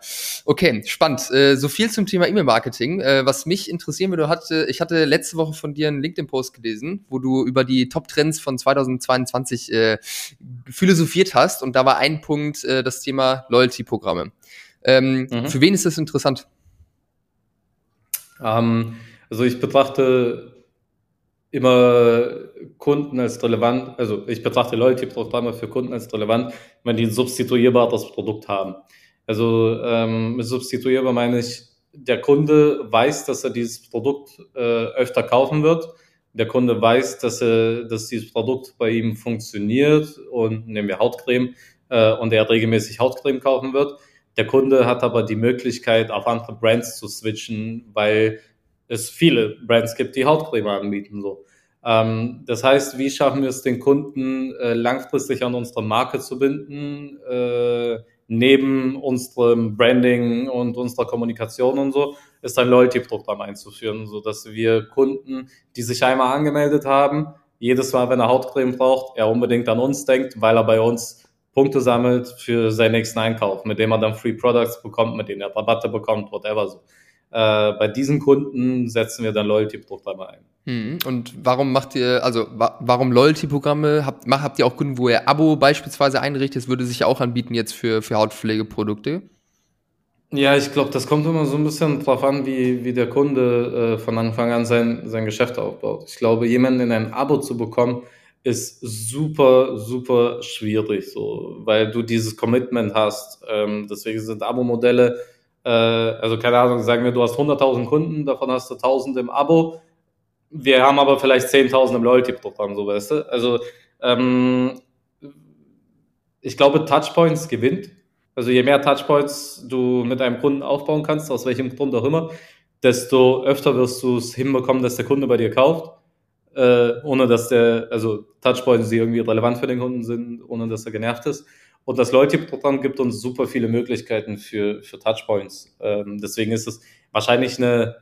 okay, spannend. Äh, so viel zum Thema E-Mail-Marketing. Äh, was mich interessieren würde, hatte, ich hatte letzte Woche von dir einen LinkedIn-Post gelesen, wo du über die Top-Trends von 2022 äh, viele philosophiert hast und da war ein Punkt äh, das Thema Loyalty-Programme. Ähm, mhm. Für wen ist das interessant? Ähm, also ich betrachte immer Kunden als relevant, also ich betrachte Loyalty-Programme für Kunden als relevant, wenn die ein substituierbares Produkt haben. Also ähm, mit substituierbar meine ich, der Kunde weiß, dass er dieses Produkt äh, öfter kaufen wird. Der Kunde weiß, dass, er, dass dieses Produkt bei ihm funktioniert und nehmen wir Hautcreme äh, und er regelmäßig Hautcreme kaufen wird. Der Kunde hat aber die Möglichkeit, auf andere Brands zu switchen, weil es viele Brands gibt, die Hautcreme anbieten. So. Ähm, das heißt, wie schaffen wir es den Kunden äh, langfristig an unsere Marke zu binden? Äh, neben unserem Branding und unserer Kommunikation und so, ist ein Loyalty-Programm einzuführen, so dass wir Kunden, die sich einmal angemeldet haben, jedes Mal, wenn er Hautcreme braucht, er unbedingt an uns denkt, weil er bei uns Punkte sammelt für seinen nächsten Einkauf, mit dem er dann Free Products bekommt, mit denen er Rabatte bekommt, whatever so. Äh, bei diesen Kunden setzen wir dann Loyalty-Programme ein. Hm. Und warum macht ihr, also wa warum Loyalty-Programme? Habt, habt ihr auch Kunden, wo ihr Abo beispielsweise einrichtet? Das würde sich ja auch anbieten jetzt für, für Hautpflegeprodukte. Ja, ich glaube, das kommt immer so ein bisschen drauf an, wie, wie der Kunde äh, von Anfang an sein, sein Geschäft aufbaut. Ich glaube, jemanden in ein Abo zu bekommen, ist super, super schwierig, so, weil du dieses Commitment hast. Ähm, deswegen sind Abo-Modelle äh, also keine Ahnung, sagen wir, du hast 100.000 Kunden, davon hast du 1.000 im Abo. Wir haben aber vielleicht 10.000 im Loyalty-Programm, so weißt du. Also ähm, ich glaube, Touchpoints gewinnt. Also je mehr Touchpoints du mit einem Kunden aufbauen kannst, aus welchem Grund auch immer, desto öfter wirst du es hinbekommen, dass der Kunde bei dir kauft, äh, ohne dass der, also Touchpoints, die irgendwie relevant für den Kunden sind, ohne dass er genervt ist. Und das Loyalty-Programm gibt uns super viele Möglichkeiten für, für Touchpoints. Ähm, deswegen ist es wahrscheinlich eine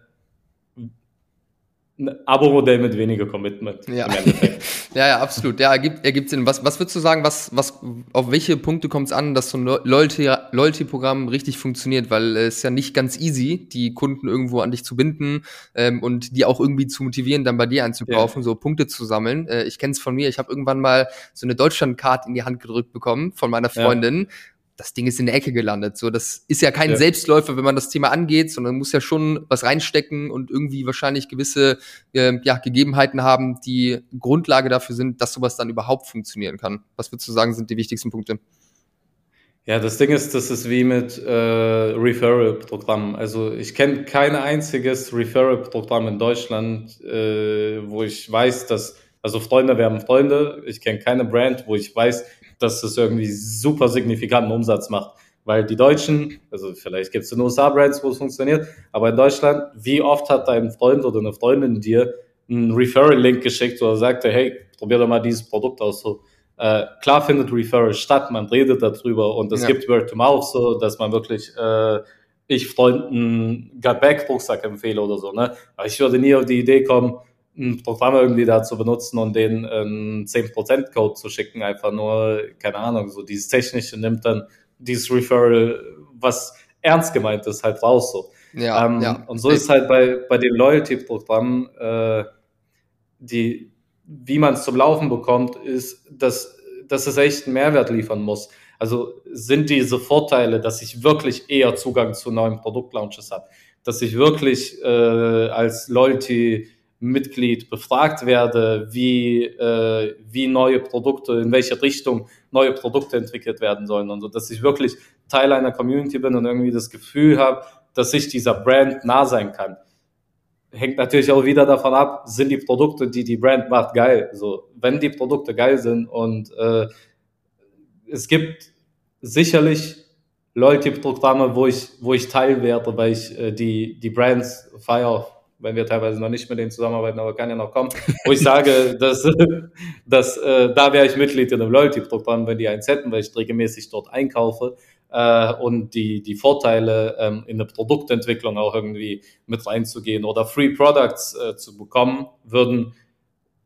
ein Abo-Modell mit weniger Commitment. Ja. (laughs) ja, ja, absolut. Ja, ergibt, ergibt Sinn. Was, was würdest du sagen, was, was, auf welche Punkte kommt es an, dass so ein Loyalty-Programm richtig funktioniert? Weil es ist ja nicht ganz easy, die Kunden irgendwo an dich zu binden ähm, und die auch irgendwie zu motivieren, dann bei dir einzukaufen, ja. so Punkte zu sammeln. Äh, ich kenne es von mir, ich habe irgendwann mal so eine Deutschland-Card in die Hand gedrückt bekommen von meiner Freundin. Ja das Ding ist in der Ecke gelandet. So, das ist ja kein ja. Selbstläufer, wenn man das Thema angeht, sondern muss ja schon was reinstecken und irgendwie wahrscheinlich gewisse äh, ja, Gegebenheiten haben, die Grundlage dafür sind, dass sowas dann überhaupt funktionieren kann. Was würdest du sagen, sind die wichtigsten Punkte? Ja, das Ding ist, das ist wie mit äh, Referral-Programmen. Also ich kenne kein einziges Referral-Programm in Deutschland, äh, wo ich weiß, dass, also Freunde werden Freunde. Ich kenne keine Brand, wo ich weiß, dass es irgendwie super signifikanten Umsatz macht. Weil die Deutschen, also vielleicht gibt es in USA Brands, wo es funktioniert, aber in Deutschland, wie oft hat dein Freund oder eine Freundin dir einen Referral-Link geschickt oder sagte, hey, probier doch mal dieses Produkt aus. So, äh, klar findet Referral statt, man redet darüber und es ja. gibt Word to Mouth, so dass man wirklich äh, ich Freunden Gut Back Rucksack empfehle oder so. Ne? Aber ich würde nie auf die Idee kommen, ein Programm irgendwie da zu benutzen und den einen 10%-Code zu schicken, einfach nur, keine Ahnung, so dieses Technische nimmt dann dieses Referral, was ernst gemeint ist, halt raus so. Ja, ähm, ja. Und so ist halt bei, bei den Loyalty-Programmen, äh, die, wie man es zum Laufen bekommt, ist, dass, dass es echt einen Mehrwert liefern muss. Also sind diese Vorteile, dass ich wirklich eher Zugang zu neuen Produktlaunches habe, dass ich wirklich äh, als Loyalty Mitglied befragt werde, wie, äh, wie neue Produkte, in welche Richtung neue Produkte entwickelt werden sollen und so, dass ich wirklich Teil einer Community bin und irgendwie das Gefühl habe, dass ich dieser Brand nah sein kann. Hängt natürlich auch wieder davon ab, sind die Produkte, die die Brand macht, geil. So, wenn die Produkte geil sind und äh, es gibt sicherlich Loyalty-Programme, wo ich, wo ich Teil werde, weil ich äh, die, die Brands feiere wenn wir teilweise noch nicht mit denen zusammenarbeiten, aber kann ja noch kommen, wo ich sage, (laughs) dass, dass äh, da wäre ich Mitglied in einem Loyalty-Programm, wenn die eins hätten, weil ich regelmäßig dort einkaufe äh, und die, die Vorteile ähm, in der Produktentwicklung auch irgendwie mit reinzugehen oder Free Products äh, zu bekommen, würden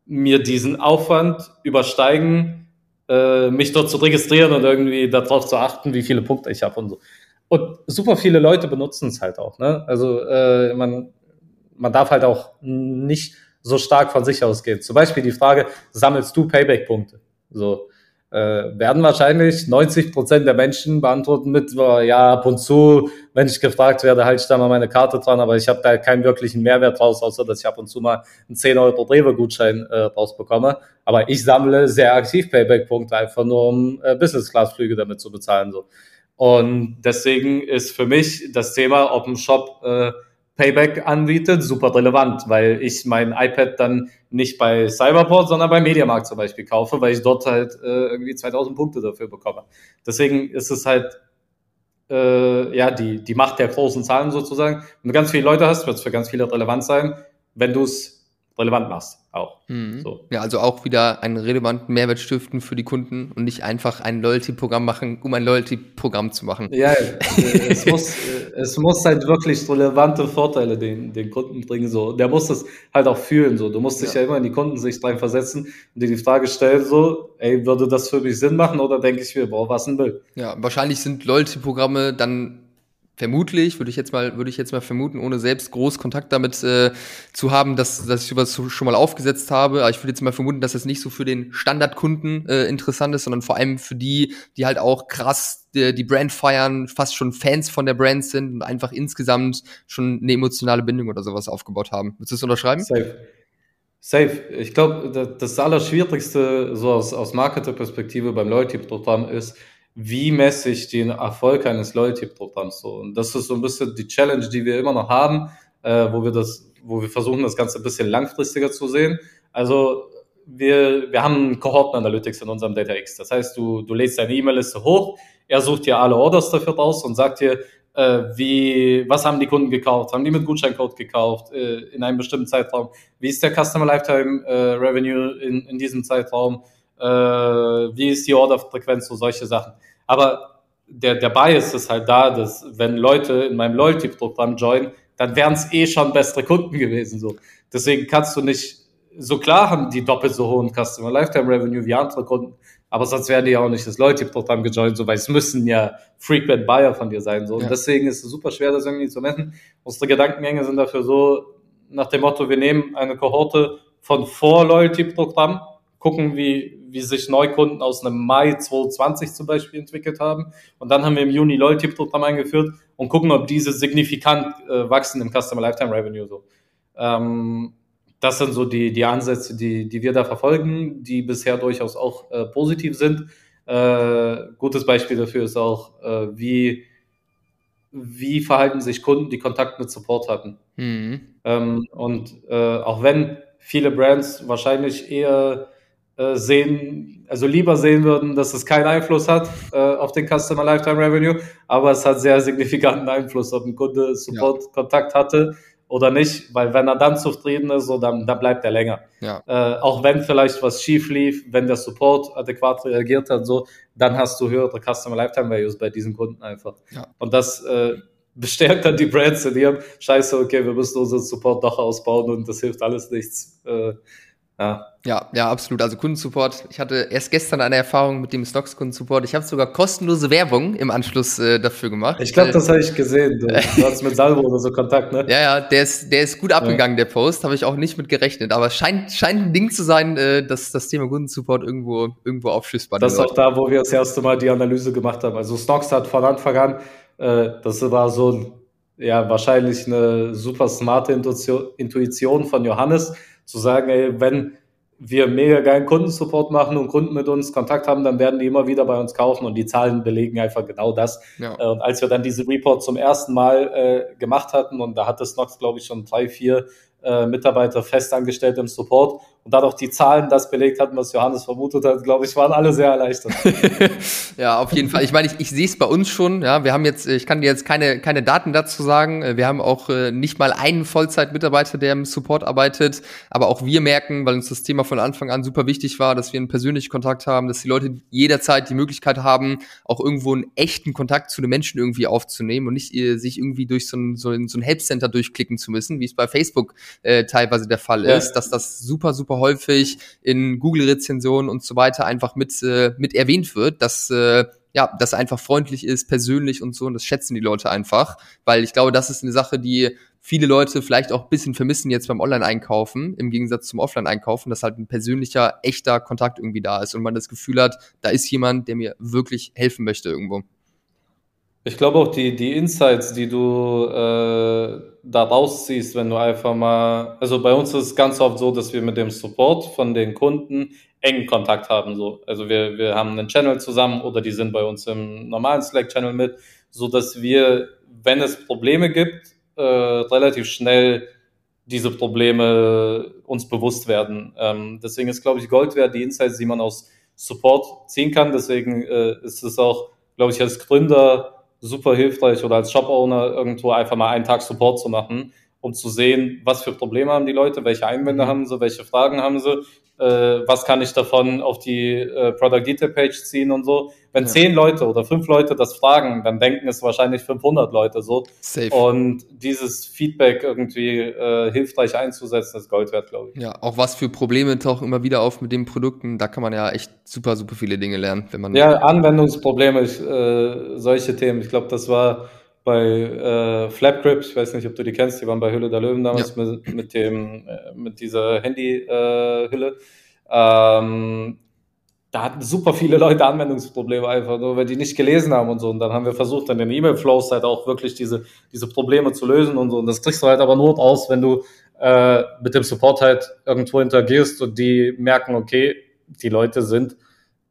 mir diesen Aufwand übersteigen, äh, mich dort zu registrieren und irgendwie darauf zu achten, wie viele Punkte ich habe und so. Und super viele Leute benutzen es halt auch. Ne? Also äh, man man darf halt auch nicht so stark von sich ausgehen. Zum Beispiel die Frage, sammelst du Payback-Punkte? So, äh, werden wahrscheinlich 90 Prozent der Menschen beantworten mit, ja, ab und zu, wenn ich gefragt werde, halte ich da mal meine Karte dran, aber ich habe da keinen wirklichen Mehrwert draus, außer dass ich ab und zu mal einen 10 Euro Rewe-Gutschein äh, rausbekomme. Aber ich sammle sehr aktiv Payback-Punkte, einfach nur um äh, Business-Class-Flüge damit zu bezahlen. So. Und deswegen ist für mich das Thema, ob ein Shop äh, Payback anbietet, super relevant, weil ich mein iPad dann nicht bei Cyberport, sondern bei Mediamarkt zum Beispiel kaufe, weil ich dort halt äh, irgendwie 2000 Punkte dafür bekomme. Deswegen ist es halt äh, ja die, die Macht der großen Zahlen sozusagen. Wenn du ganz viele Leute hast, wird es für ganz viele relevant sein. Wenn du es relevant machst auch. Mhm. So. Ja, also auch wieder einen relevanten Mehrwert stiften für die Kunden und nicht einfach ein Loyalty-Programm machen, um ein Loyalty-Programm zu machen. Ja, (laughs) es, muss, es muss halt wirklich relevante Vorteile den, den Kunden bringen. So. Der muss das halt auch fühlen. So. Du musst dich ja. ja immer in die Kundensicht rein versetzen und dir die Frage stellen, so, ey, würde das für mich Sinn machen oder denke ich mir, boah, was ein Bild? Ja, wahrscheinlich sind Loyalty-Programme dann vermutlich, würde ich jetzt mal, würde ich jetzt mal vermuten, ohne selbst groß Kontakt damit äh, zu haben, dass, dass ich sowas schon mal aufgesetzt habe. Aber ich würde jetzt mal vermuten, dass das nicht so für den Standardkunden äh, interessant ist, sondern vor allem für die, die halt auch krass die, die Brand feiern, fast schon Fans von der Brand sind und einfach insgesamt schon eine emotionale Bindung oder sowas aufgebaut haben. Willst du das unterschreiben? Safe. Safe. Ich glaube, das Allerschwierigste so aus, aus Marketerperspektive beim Loyalty-Programm ist, wie messe ich den Erfolg eines Loyalty-Programms so? Und das ist so ein bisschen die Challenge, die wir immer noch haben, äh, wo wir das, wo wir versuchen, das Ganze ein bisschen langfristiger zu sehen. Also wir, wir haben Kohorten-Analytics in unserem DataX. Das heißt, du, du lädst deine E-Mail-Liste hoch, er sucht dir alle Orders dafür raus und sagt dir, äh, wie, was haben die Kunden gekauft? Haben die mit Gutscheincode gekauft äh, in einem bestimmten Zeitraum? Wie ist der Customer Lifetime äh, Revenue in, in diesem Zeitraum? Äh, wie ist die Orderfrequenz, so solche Sachen. Aber der, der Bias ist halt da, dass wenn Leute in meinem Loyalty-Programm joinen, dann wären es eh schon bessere Kunden gewesen. So. Deswegen kannst du nicht, so klar haben die doppelt so hohen Customer Lifetime Revenue wie andere Kunden, aber sonst wären die ja auch nicht das Loyalty-Programm gejoint, so, weil es müssen ja Frequent Buyer von dir sein. So. Und deswegen ist es super schwer, das irgendwie zu messen. Unsere Gedankengänge sind dafür so, nach dem Motto, wir nehmen eine Kohorte von vor Loyalty-Programm, gucken, wie, wie sich Neukunden aus einem Mai 2020 zum Beispiel entwickelt haben. Und dann haben wir im Juni Loyalty-Programm eingeführt und gucken, ob diese signifikant äh, wachsen im Customer Lifetime Revenue. So. Ähm, das sind so die, die Ansätze, die, die wir da verfolgen, die bisher durchaus auch äh, positiv sind. Äh, gutes Beispiel dafür ist auch, äh, wie, wie verhalten sich Kunden, die Kontakt mit Support hatten. Mhm. Ähm, und äh, auch wenn viele Brands wahrscheinlich eher äh, sehen, also lieber sehen würden, dass es keinen Einfluss hat äh, auf den Customer Lifetime Revenue, aber es hat sehr signifikanten Einfluss, ob ein Kunde Support ja. Kontakt hatte oder nicht, weil wenn er dann zufrieden ist, so, dann, dann bleibt er länger. Ja. Äh, auch wenn vielleicht was schief lief, wenn der Support adäquat reagiert hat, so, dann hast du höhere Customer Lifetime Values bei diesen Kunden einfach. Ja. Und das äh, bestärkt dann die Brands in ihrem Scheiße, okay, wir müssen unseren Support doch ausbauen und das hilft alles nichts. Äh, ja. Ja, ja, absolut. Also Kundensupport. Ich hatte erst gestern eine Erfahrung mit dem Stocks Kundensupport. Ich habe sogar kostenlose Werbung im Anschluss äh, dafür gemacht. Ich glaube, das habe ich gesehen. Du, du hast mit Salvo oder so Kontakt, ne? Ja, ja, der ist, der ist gut abgegangen, ja. der Post. Habe ich auch nicht mit gerechnet. Aber es scheint, scheint ein Ding zu sein, äh, dass das Thema Kundensupport irgendwo, irgendwo aufschließbar Das ist auch da, wo wir das erste Mal die Analyse gemacht haben. Also Stocks hat von Anfang an, äh, das war so ein, ja, wahrscheinlich eine super smarte Intuition von Johannes, zu sagen, ey, wenn wir mega geilen Kundensupport machen und Kunden mit uns Kontakt haben, dann werden die immer wieder bei uns kaufen und die Zahlen belegen einfach genau das. Ja. Äh, und als wir dann diese Report zum ersten Mal äh, gemacht hatten und da hatte Snox, glaube ich, schon drei, vier äh, Mitarbeiter festangestellt im Support und dadurch die Zahlen das belegt hatten, was Johannes vermutet hat, glaube ich, waren alle sehr erleichtert. (laughs) ja, auf jeden Fall. Ich meine, ich, ich sehe es bei uns schon. Ja, wir haben jetzt, ich kann dir jetzt keine, keine Daten dazu sagen. Wir haben auch äh, nicht mal einen Vollzeitmitarbeiter, der im Support arbeitet. Aber auch wir merken, weil uns das Thema von Anfang an super wichtig war, dass wir einen persönlichen Kontakt haben, dass die Leute jederzeit die Möglichkeit haben, auch irgendwo einen echten Kontakt zu den Menschen irgendwie aufzunehmen und nicht äh, sich irgendwie durch so ein, so ein, so ein Helpcenter durchklicken zu müssen, wie es bei Facebook äh, teilweise der Fall ja. ist, dass das super, super super häufig in Google-Rezensionen und so weiter einfach mit, äh, mit erwähnt wird, dass äh, ja, das einfach freundlich ist, persönlich und so, und das schätzen die Leute einfach, weil ich glaube, das ist eine Sache, die viele Leute vielleicht auch ein bisschen vermissen jetzt beim Online-Einkaufen, im Gegensatz zum Offline-Einkaufen, dass halt ein persönlicher, echter Kontakt irgendwie da ist und man das Gefühl hat, da ist jemand, der mir wirklich helfen möchte irgendwo. Ich glaube auch die, die Insights, die du äh, da rausziehst, wenn du einfach mal, also bei uns ist es ganz oft so, dass wir mit dem Support von den Kunden engen Kontakt haben. So. Also wir, wir haben einen Channel zusammen oder die sind bei uns im normalen Slack-Channel mit, so dass wir, wenn es Probleme gibt, äh, relativ schnell diese Probleme uns bewusst werden. Ähm, deswegen ist, glaube ich, Gold wert, die Insights, die man aus Support ziehen kann. Deswegen äh, ist es auch, glaube ich, als Gründer super hilfreich oder als Shop-Owner irgendwo einfach mal einen Tag Support zu machen, um zu sehen, was für Probleme haben die Leute, welche Einwände mhm. haben sie, welche Fragen haben sie, äh, was kann ich davon auf die äh, Product Detail Page ziehen und so. Wenn ja. zehn Leute oder fünf Leute das fragen, dann denken es wahrscheinlich 500 Leute so. Safe. Und dieses Feedback irgendwie äh, hilfreich einzusetzen, ist Gold wert, glaube ich. Ja, auch was für Probleme tauchen immer wieder auf mit den Produkten. Da kann man ja echt super, super viele Dinge lernen, wenn man. Ja, Anwendungsprobleme, ich, äh, solche Themen. Ich glaube, das war bei äh, Flapgrip, ich weiß nicht, ob du die kennst, die waren bei Hülle der Löwen damals ja. mit, mit, dem, äh, mit dieser Handy-Hülle. Äh, ähm, da hatten super viele Leute Anwendungsprobleme einfach, nur weil die nicht gelesen haben und so. Und dann haben wir versucht, an den E-Mail-Flows halt auch wirklich diese, diese Probleme zu lösen und so. Und das kriegst du halt aber nur raus, wenn du äh, mit dem Support halt irgendwo interagierst und die merken, okay, die Leute sind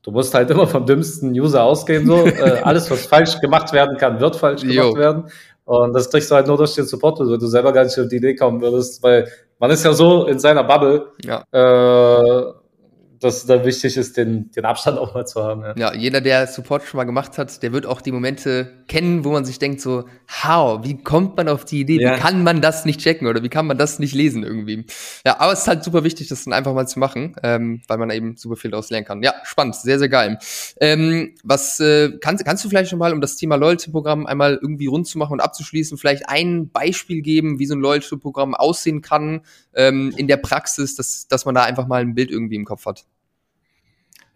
du musst halt immer vom dümmsten User ausgehen. So. (laughs) äh, alles, was falsch gemacht werden kann, wird falsch gemacht jo. werden. Und das kriegst du halt nur durch den Support, weil du selber gar nicht auf die Idee kommen würdest, weil man ist ja so in seiner Bubble. Ja. Äh, dass es da wichtig ist, den, den Abstand (laughs) auch mal zu haben. Ja. ja, jeder, der Support schon mal gemacht hat, der wird auch die Momente kennen, wo man sich denkt so, how, wie kommt man auf die Idee? Ja. Wie kann man das nicht checken oder wie kann man das nicht lesen irgendwie? Ja, aber es ist halt super wichtig, das dann einfach mal zu machen, ähm, weil man eben super viel daraus lernen kann. Ja, spannend, sehr, sehr geil. Ähm, was äh, kannst, kannst du vielleicht schon mal, um das Thema Loyalty-Programm einmal irgendwie rund zu machen und abzuschließen, vielleicht ein Beispiel geben, wie so ein Loyalty-Programm aussehen kann ähm, in der Praxis, dass, dass man da einfach mal ein Bild irgendwie im Kopf hat?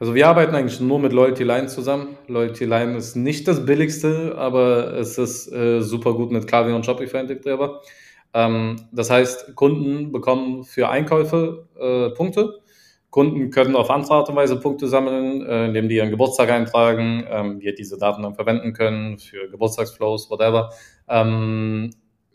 Also wir arbeiten eigentlich nur mit Loyalty Line zusammen. Loyalty Line ist nicht das billigste, aber es ist äh, super gut mit KW und Shopify integrierbar. Ähm, das heißt, Kunden bekommen für Einkäufe äh, Punkte. Kunden können auf andere Art und Weise Punkte sammeln, äh, indem die ihren Geburtstag eintragen, ähm, wir diese Daten dann verwenden können für Geburtstagsflows, whatever. Ähm,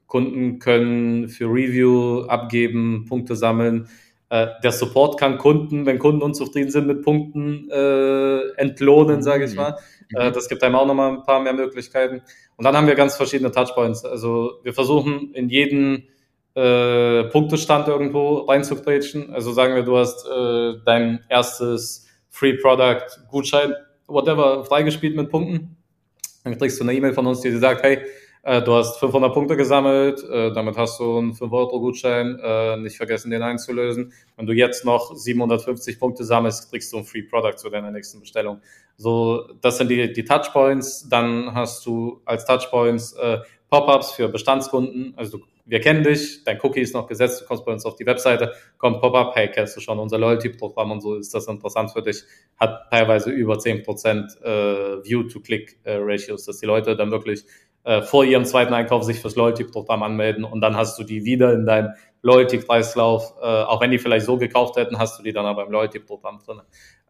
Kunden können für Review abgeben, Punkte sammeln. Äh, der Support kann Kunden, wenn Kunden unzufrieden sind mit Punkten, äh, entlohnen, sage ich mhm. mal. Mhm. Äh, das gibt einem auch nochmal ein paar mehr Möglichkeiten. Und dann haben wir ganz verschiedene Touchpoints. Also wir versuchen in jeden äh, Punktestand irgendwo reinzugrätschen. Also sagen wir, du hast äh, dein erstes Free Product Gutschein, whatever, freigespielt mit Punkten. Dann kriegst du eine E-Mail von uns, die dir sagt, hey, du hast 500 Punkte gesammelt, äh, damit hast du einen 5-Euro-Gutschein, äh, nicht vergessen, den einzulösen. Wenn du jetzt noch 750 Punkte sammelst, kriegst du ein Free Product zu deiner nächsten Bestellung. So, das sind die, die Touchpoints. Dann hast du als Touchpoints äh, Pop-ups für Bestandskunden. Also du, wir kennen dich, dein Cookie ist noch gesetzt, du kommst bei uns auf die Webseite, kommt Pop-up, hey, kennst du schon unser Loyalty-Programm und so, ist das interessant für dich? Hat teilweise über 10% äh, View-to-Click-Ratios, dass die Leute dann wirklich äh, vor ihrem zweiten Einkauf sich fürs Loyalty-Programm anmelden und dann hast du die wieder in deinem Loyalty-Kreislauf. Äh, auch wenn die vielleicht so gekauft hätten, hast du die dann aber im Loyalty-Programm drin.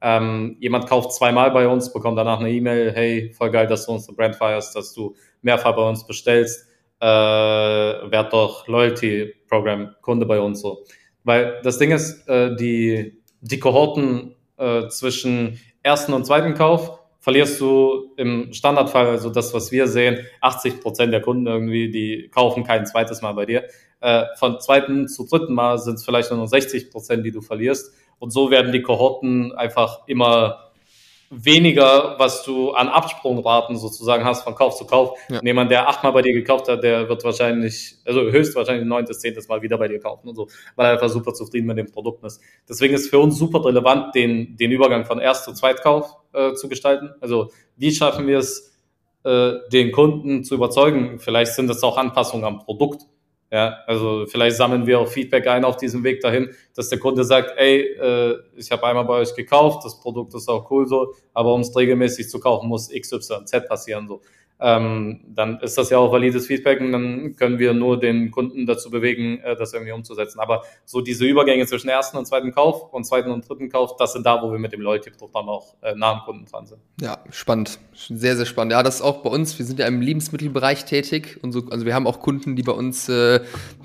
Ähm, jemand kauft zweimal bei uns, bekommt danach eine E-Mail, hey, voll geil, dass du unsere Brand feierst, dass du mehrfach bei uns bestellst, äh, werd doch Loyalty-Programm-Kunde bei uns so. Weil das Ding ist, äh, die, die Kohorten äh, zwischen ersten und zweiten Kauf verlierst du im Standardfall, also das, was wir sehen, 80 Prozent der Kunden irgendwie, die kaufen kein zweites Mal bei dir. Äh, von zweiten zu dritten Mal sind es vielleicht nur noch 60 Prozent, die du verlierst. Und so werden die Kohorten einfach immer weniger, was du an Absprungraten sozusagen hast von Kauf zu Kauf. Ja. Jemand, der achtmal bei dir gekauft hat, der wird wahrscheinlich, also höchstwahrscheinlich neuntes, zehntes Mal wieder bei dir kaufen und so, weil er einfach super zufrieden mit dem Produkt ist. Deswegen ist für uns super relevant, den, den Übergang von Erst- zu Zweitkauf äh, zu gestalten. Also wie schaffen wir es, äh, den Kunden zu überzeugen? Vielleicht sind es auch Anpassungen am Produkt. Ja, also vielleicht sammeln wir auch Feedback ein auf diesem Weg dahin, dass der Kunde sagt, ey, äh, ich habe einmal bei euch gekauft, das Produkt ist auch cool so, aber um es regelmäßig zu kaufen, muss X, Y, Z passieren so. Ähm, dann ist das ja auch valides Feedback und dann können wir nur den Kunden dazu bewegen, äh, das irgendwie umzusetzen. Aber so diese Übergänge zwischen ersten und zweiten Kauf und zweiten und dritten Kauf, das sind da, wo wir mit dem Loyalty-Programm auch äh, nah am Kunden dran sind. Ja, spannend. Sehr, sehr spannend. Ja, das ist auch bei uns. Wir sind ja im Lebensmittelbereich tätig und so, also wir haben auch Kunden, die bei uns äh,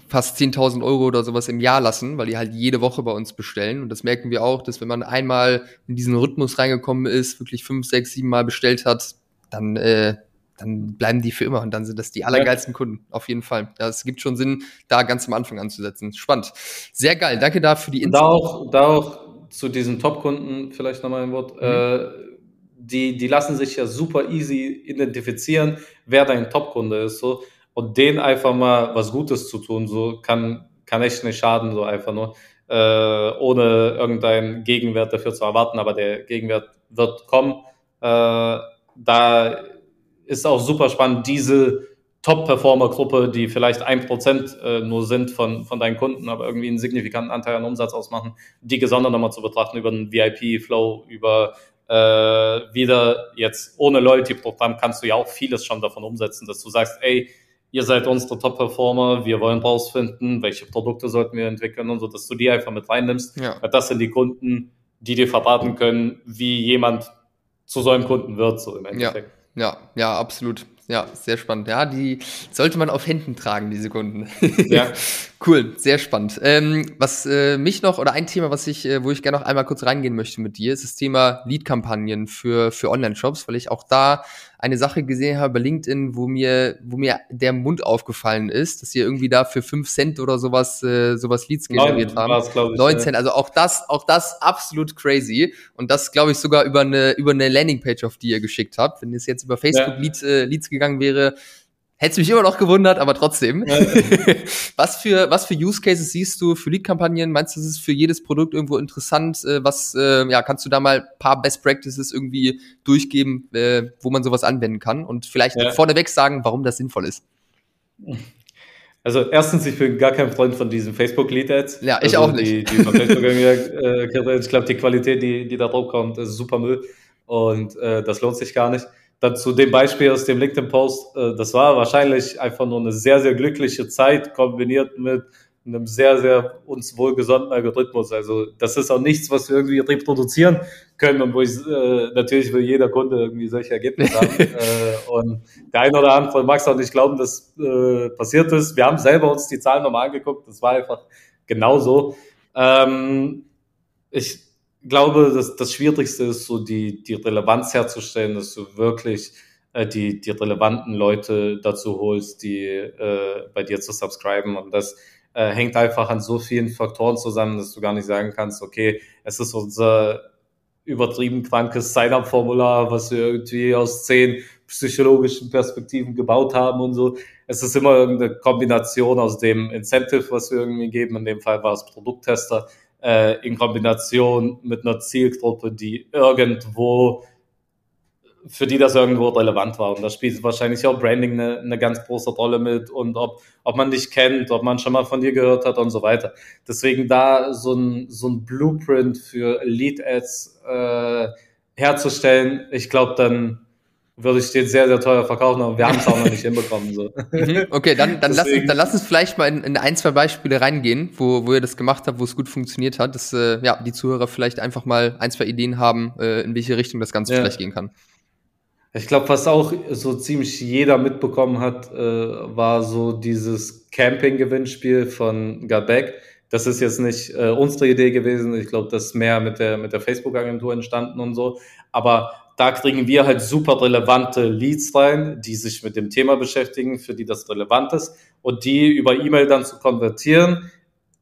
fast 10.000 Euro oder sowas im Jahr lassen, weil die halt jede Woche bei uns bestellen. Und das merken wir auch, dass wenn man einmal in diesen Rhythmus reingekommen ist, wirklich fünf, sechs, sieben Mal bestellt hat, dann äh, dann bleiben die für immer und dann sind das die allergeilsten ja. Kunden, auf jeden Fall. Ja, es gibt schon Sinn, da ganz am Anfang anzusetzen. Spannend. Sehr geil, danke da für die Info. Da auch, da auch zu diesen Top-Kunden vielleicht nochmal ein Wort. Mhm. Äh, die, die lassen sich ja super easy identifizieren, wer dein Top-Kunde ist. So. Und denen einfach mal was Gutes zu tun, so kann, kann echt nicht schaden, so einfach nur. Äh, ohne irgendeinen Gegenwert dafür zu erwarten, aber der Gegenwert wird kommen. Äh, da ist auch super spannend, diese Top-Performer-Gruppe, die vielleicht ein Prozent äh, nur sind von, von deinen Kunden, aber irgendwie einen signifikanten Anteil an Umsatz ausmachen, die gesondert nochmal zu betrachten über einen VIP-Flow, über äh, wieder jetzt ohne Loyalty-Programm kannst du ja auch vieles schon davon umsetzen, dass du sagst, ey, ihr seid unsere Top-Performer, wir wollen rausfinden, welche Produkte sollten wir entwickeln und so, dass du die einfach mit reinnimmst. Ja. Das sind die Kunden, die dir verraten können, wie jemand zu so einem Kunden wird, so im Endeffekt. Ja. Ja, ja, absolut. Ja, sehr spannend. Ja, die sollte man auf Händen tragen, die Sekunden. Ja. (laughs) cool, sehr spannend. Ähm, was äh, mich noch, oder ein Thema, was ich, äh, wo ich gerne noch einmal kurz reingehen möchte mit dir, ist das Thema Lead-Kampagnen für, für Online-Shops, weil ich auch da eine Sache gesehen habe bei LinkedIn, wo mir, wo mir der Mund aufgefallen ist, dass ihr irgendwie da für 5 Cent oder sowas, äh, sowas Leads generiert haben. Ich, 9 Cent, also auch das, auch das absolut crazy. Und das, glaube ich, sogar über eine, über eine Landingpage, auf die ihr geschickt habt. Wenn es jetzt über Facebook ja. Leads, äh, Leads gegangen wäre, Hätte mich immer noch gewundert, aber trotzdem. Ja. (laughs) was für was für Use Cases siehst du für Lead-Kampagnen? Meinst du, das ist für jedes Produkt irgendwo interessant? Äh, was äh, ja kannst du da mal paar Best Practices irgendwie durchgeben, äh, wo man sowas anwenden kann und vielleicht ja. vorneweg sagen, warum das sinnvoll ist? Also erstens, ich bin gar kein Freund von diesen Facebook Lead Ads. Ja, ich also auch nicht. Die, die Facebook äh, ich glaube, die Qualität, die die da drauf kommt, ist super Müll und äh, das lohnt sich gar nicht. Dann zu dem Beispiel aus dem LinkedIn-Post, äh, das war wahrscheinlich einfach nur eine sehr, sehr glückliche Zeit kombiniert mit einem sehr, sehr uns wohlgesonnten Algorithmus. Also das ist auch nichts, was wir irgendwie reproduzieren können und wo ich äh, natürlich will jeder Kunde irgendwie solche Ergebnisse haben. (laughs) äh, und der eine oder andere mag es auch nicht glauben, dass äh, passiert ist. Wir haben selber uns die Zahlen nochmal angeguckt, das war einfach genauso. Ähm, ich glaube, dass das Schwierigste ist, so die, die Relevanz herzustellen, dass du wirklich äh, die, die relevanten Leute dazu holst, die äh, bei dir zu subscriben. Und das äh, hängt einfach an so vielen Faktoren zusammen, dass du gar nicht sagen kannst, okay, es ist unser übertrieben krankes Sign-up-Formular, was wir irgendwie aus zehn psychologischen Perspektiven gebaut haben und so. Es ist immer irgendeine Kombination aus dem Incentive, was wir irgendwie geben. In dem Fall war es Produkttester äh, in Kombination mit einer Zielgruppe, die irgendwo, für die das irgendwo relevant war. Und da spielt wahrscheinlich auch Branding eine, eine ganz große Rolle mit und ob, ob man dich kennt, ob man schon mal von dir gehört hat und so weiter. Deswegen da so ein, so ein Blueprint für Lead-Ads äh, herzustellen, ich glaube, dann würde ich den sehr, sehr teuer verkaufen, aber wir haben es auch noch nicht (laughs) hinbekommen. So. Mhm. Okay, dann, dann, lass uns, dann lass uns vielleicht mal in, in ein, zwei Beispiele reingehen, wo, wo ihr das gemacht habt, wo es gut funktioniert hat, dass äh, ja, die Zuhörer vielleicht einfach mal ein, zwei Ideen haben, äh, in welche Richtung das Ganze ja. vielleicht gehen kann. Ich glaube, was auch so ziemlich jeder mitbekommen hat, äh, war so dieses Camping-Gewinnspiel von Gabeck. Das ist jetzt nicht äh, unsere Idee gewesen. Ich glaube, das ist mehr mit der, mit der Facebook-Agentur entstanden und so. Aber da kriegen wir halt super relevante Leads rein, die sich mit dem Thema beschäftigen, für die das relevant ist. Und die über E-Mail dann zu konvertieren,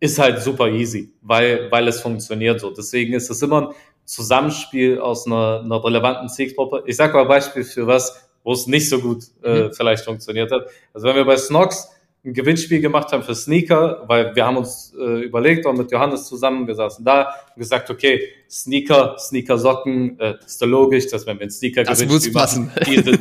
ist halt super easy, weil, weil es funktioniert so. Deswegen ist es immer ein Zusammenspiel aus einer, einer relevanten Zielgruppe. Ich sage mal ein Beispiel für was, wo es nicht so gut äh, mhm. vielleicht funktioniert hat. Also wenn wir bei Snox ein Gewinnspiel gemacht haben für Sneaker, weil wir haben uns äh, überlegt, auch mit Johannes zusammen, wir saßen da und gesagt, okay, Sneaker, Sneaker-Socken, äh, ist ja logisch, dass wenn wir ein Sneaker-Gewinnspiel machen, diese,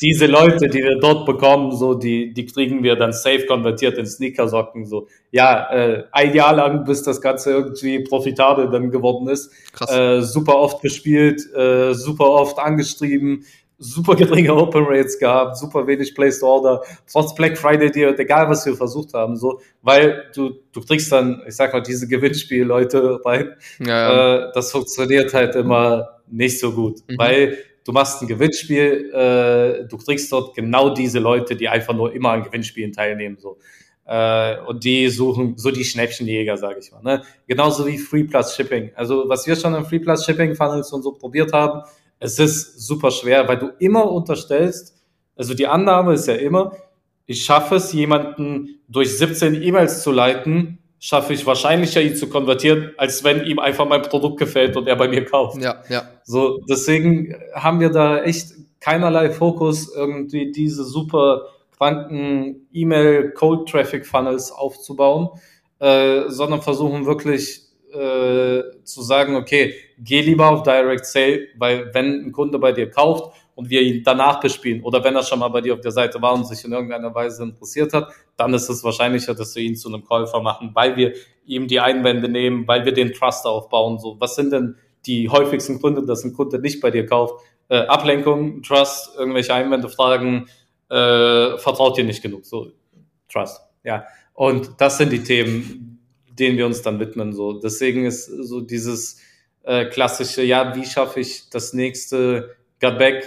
diese Leute, die wir dort bekommen, so, die, die kriegen wir dann safe konvertiert in Sneaker-Socken, so. Ja, äh, ein Jahr lang, bis das Ganze irgendwie profitabel dann geworden ist. Krass. Äh, super oft gespielt, äh, super oft angestrieben, super geringe Open Rates gehabt, super wenig Placed Order, trotz Black Friday Deal, egal was wir versucht haben, so, weil du, du kriegst dann, ich sag mal, diese Gewinnspiel-Leute rein. Ja, ja. Äh, das funktioniert halt immer nicht so gut, mhm. weil du machst ein Gewinnspiel, äh, du kriegst dort genau diese Leute, die einfach nur immer an Gewinnspielen teilnehmen, so. Äh, und die suchen so die Schnäppchenjäger, sage ich mal. Ne? Genauso wie Free Plus Shipping. Also was wir schon im Free Plus Shipping Funnels und so probiert haben, es ist super schwer, weil du immer unterstellst, also die Annahme ist ja immer, ich schaffe es, jemanden durch 17 E-Mails zu leiten, schaffe ich wahrscheinlicher, ihn zu konvertieren, als wenn ihm einfach mein Produkt gefällt und er bei mir kauft. Ja, ja. So, deswegen haben wir da echt keinerlei Fokus, irgendwie diese super kranken E-Mail Cold Traffic Funnels aufzubauen, äh, sondern versuchen wirklich äh, zu sagen, okay, geh lieber auf Direct Sale, weil wenn ein Kunde bei dir kauft und wir ihn danach bespielen oder wenn er schon mal bei dir auf der Seite war und sich in irgendeiner Weise interessiert hat, dann ist es wahrscheinlicher, dass wir ihn zu einem Käufer machen, weil wir ihm die Einwände nehmen, weil wir den Trust aufbauen. So, was sind denn die häufigsten Gründe, dass ein Kunde nicht bei dir kauft? Äh, Ablenkung, Trust, irgendwelche Einwände, Fragen, äh, vertraut dir nicht genug. So, Trust. Ja. Und das sind die Themen, denen wir uns dann widmen. So, deswegen ist so dieses äh, klassische, ja, wie schaffe ich das nächste Gutback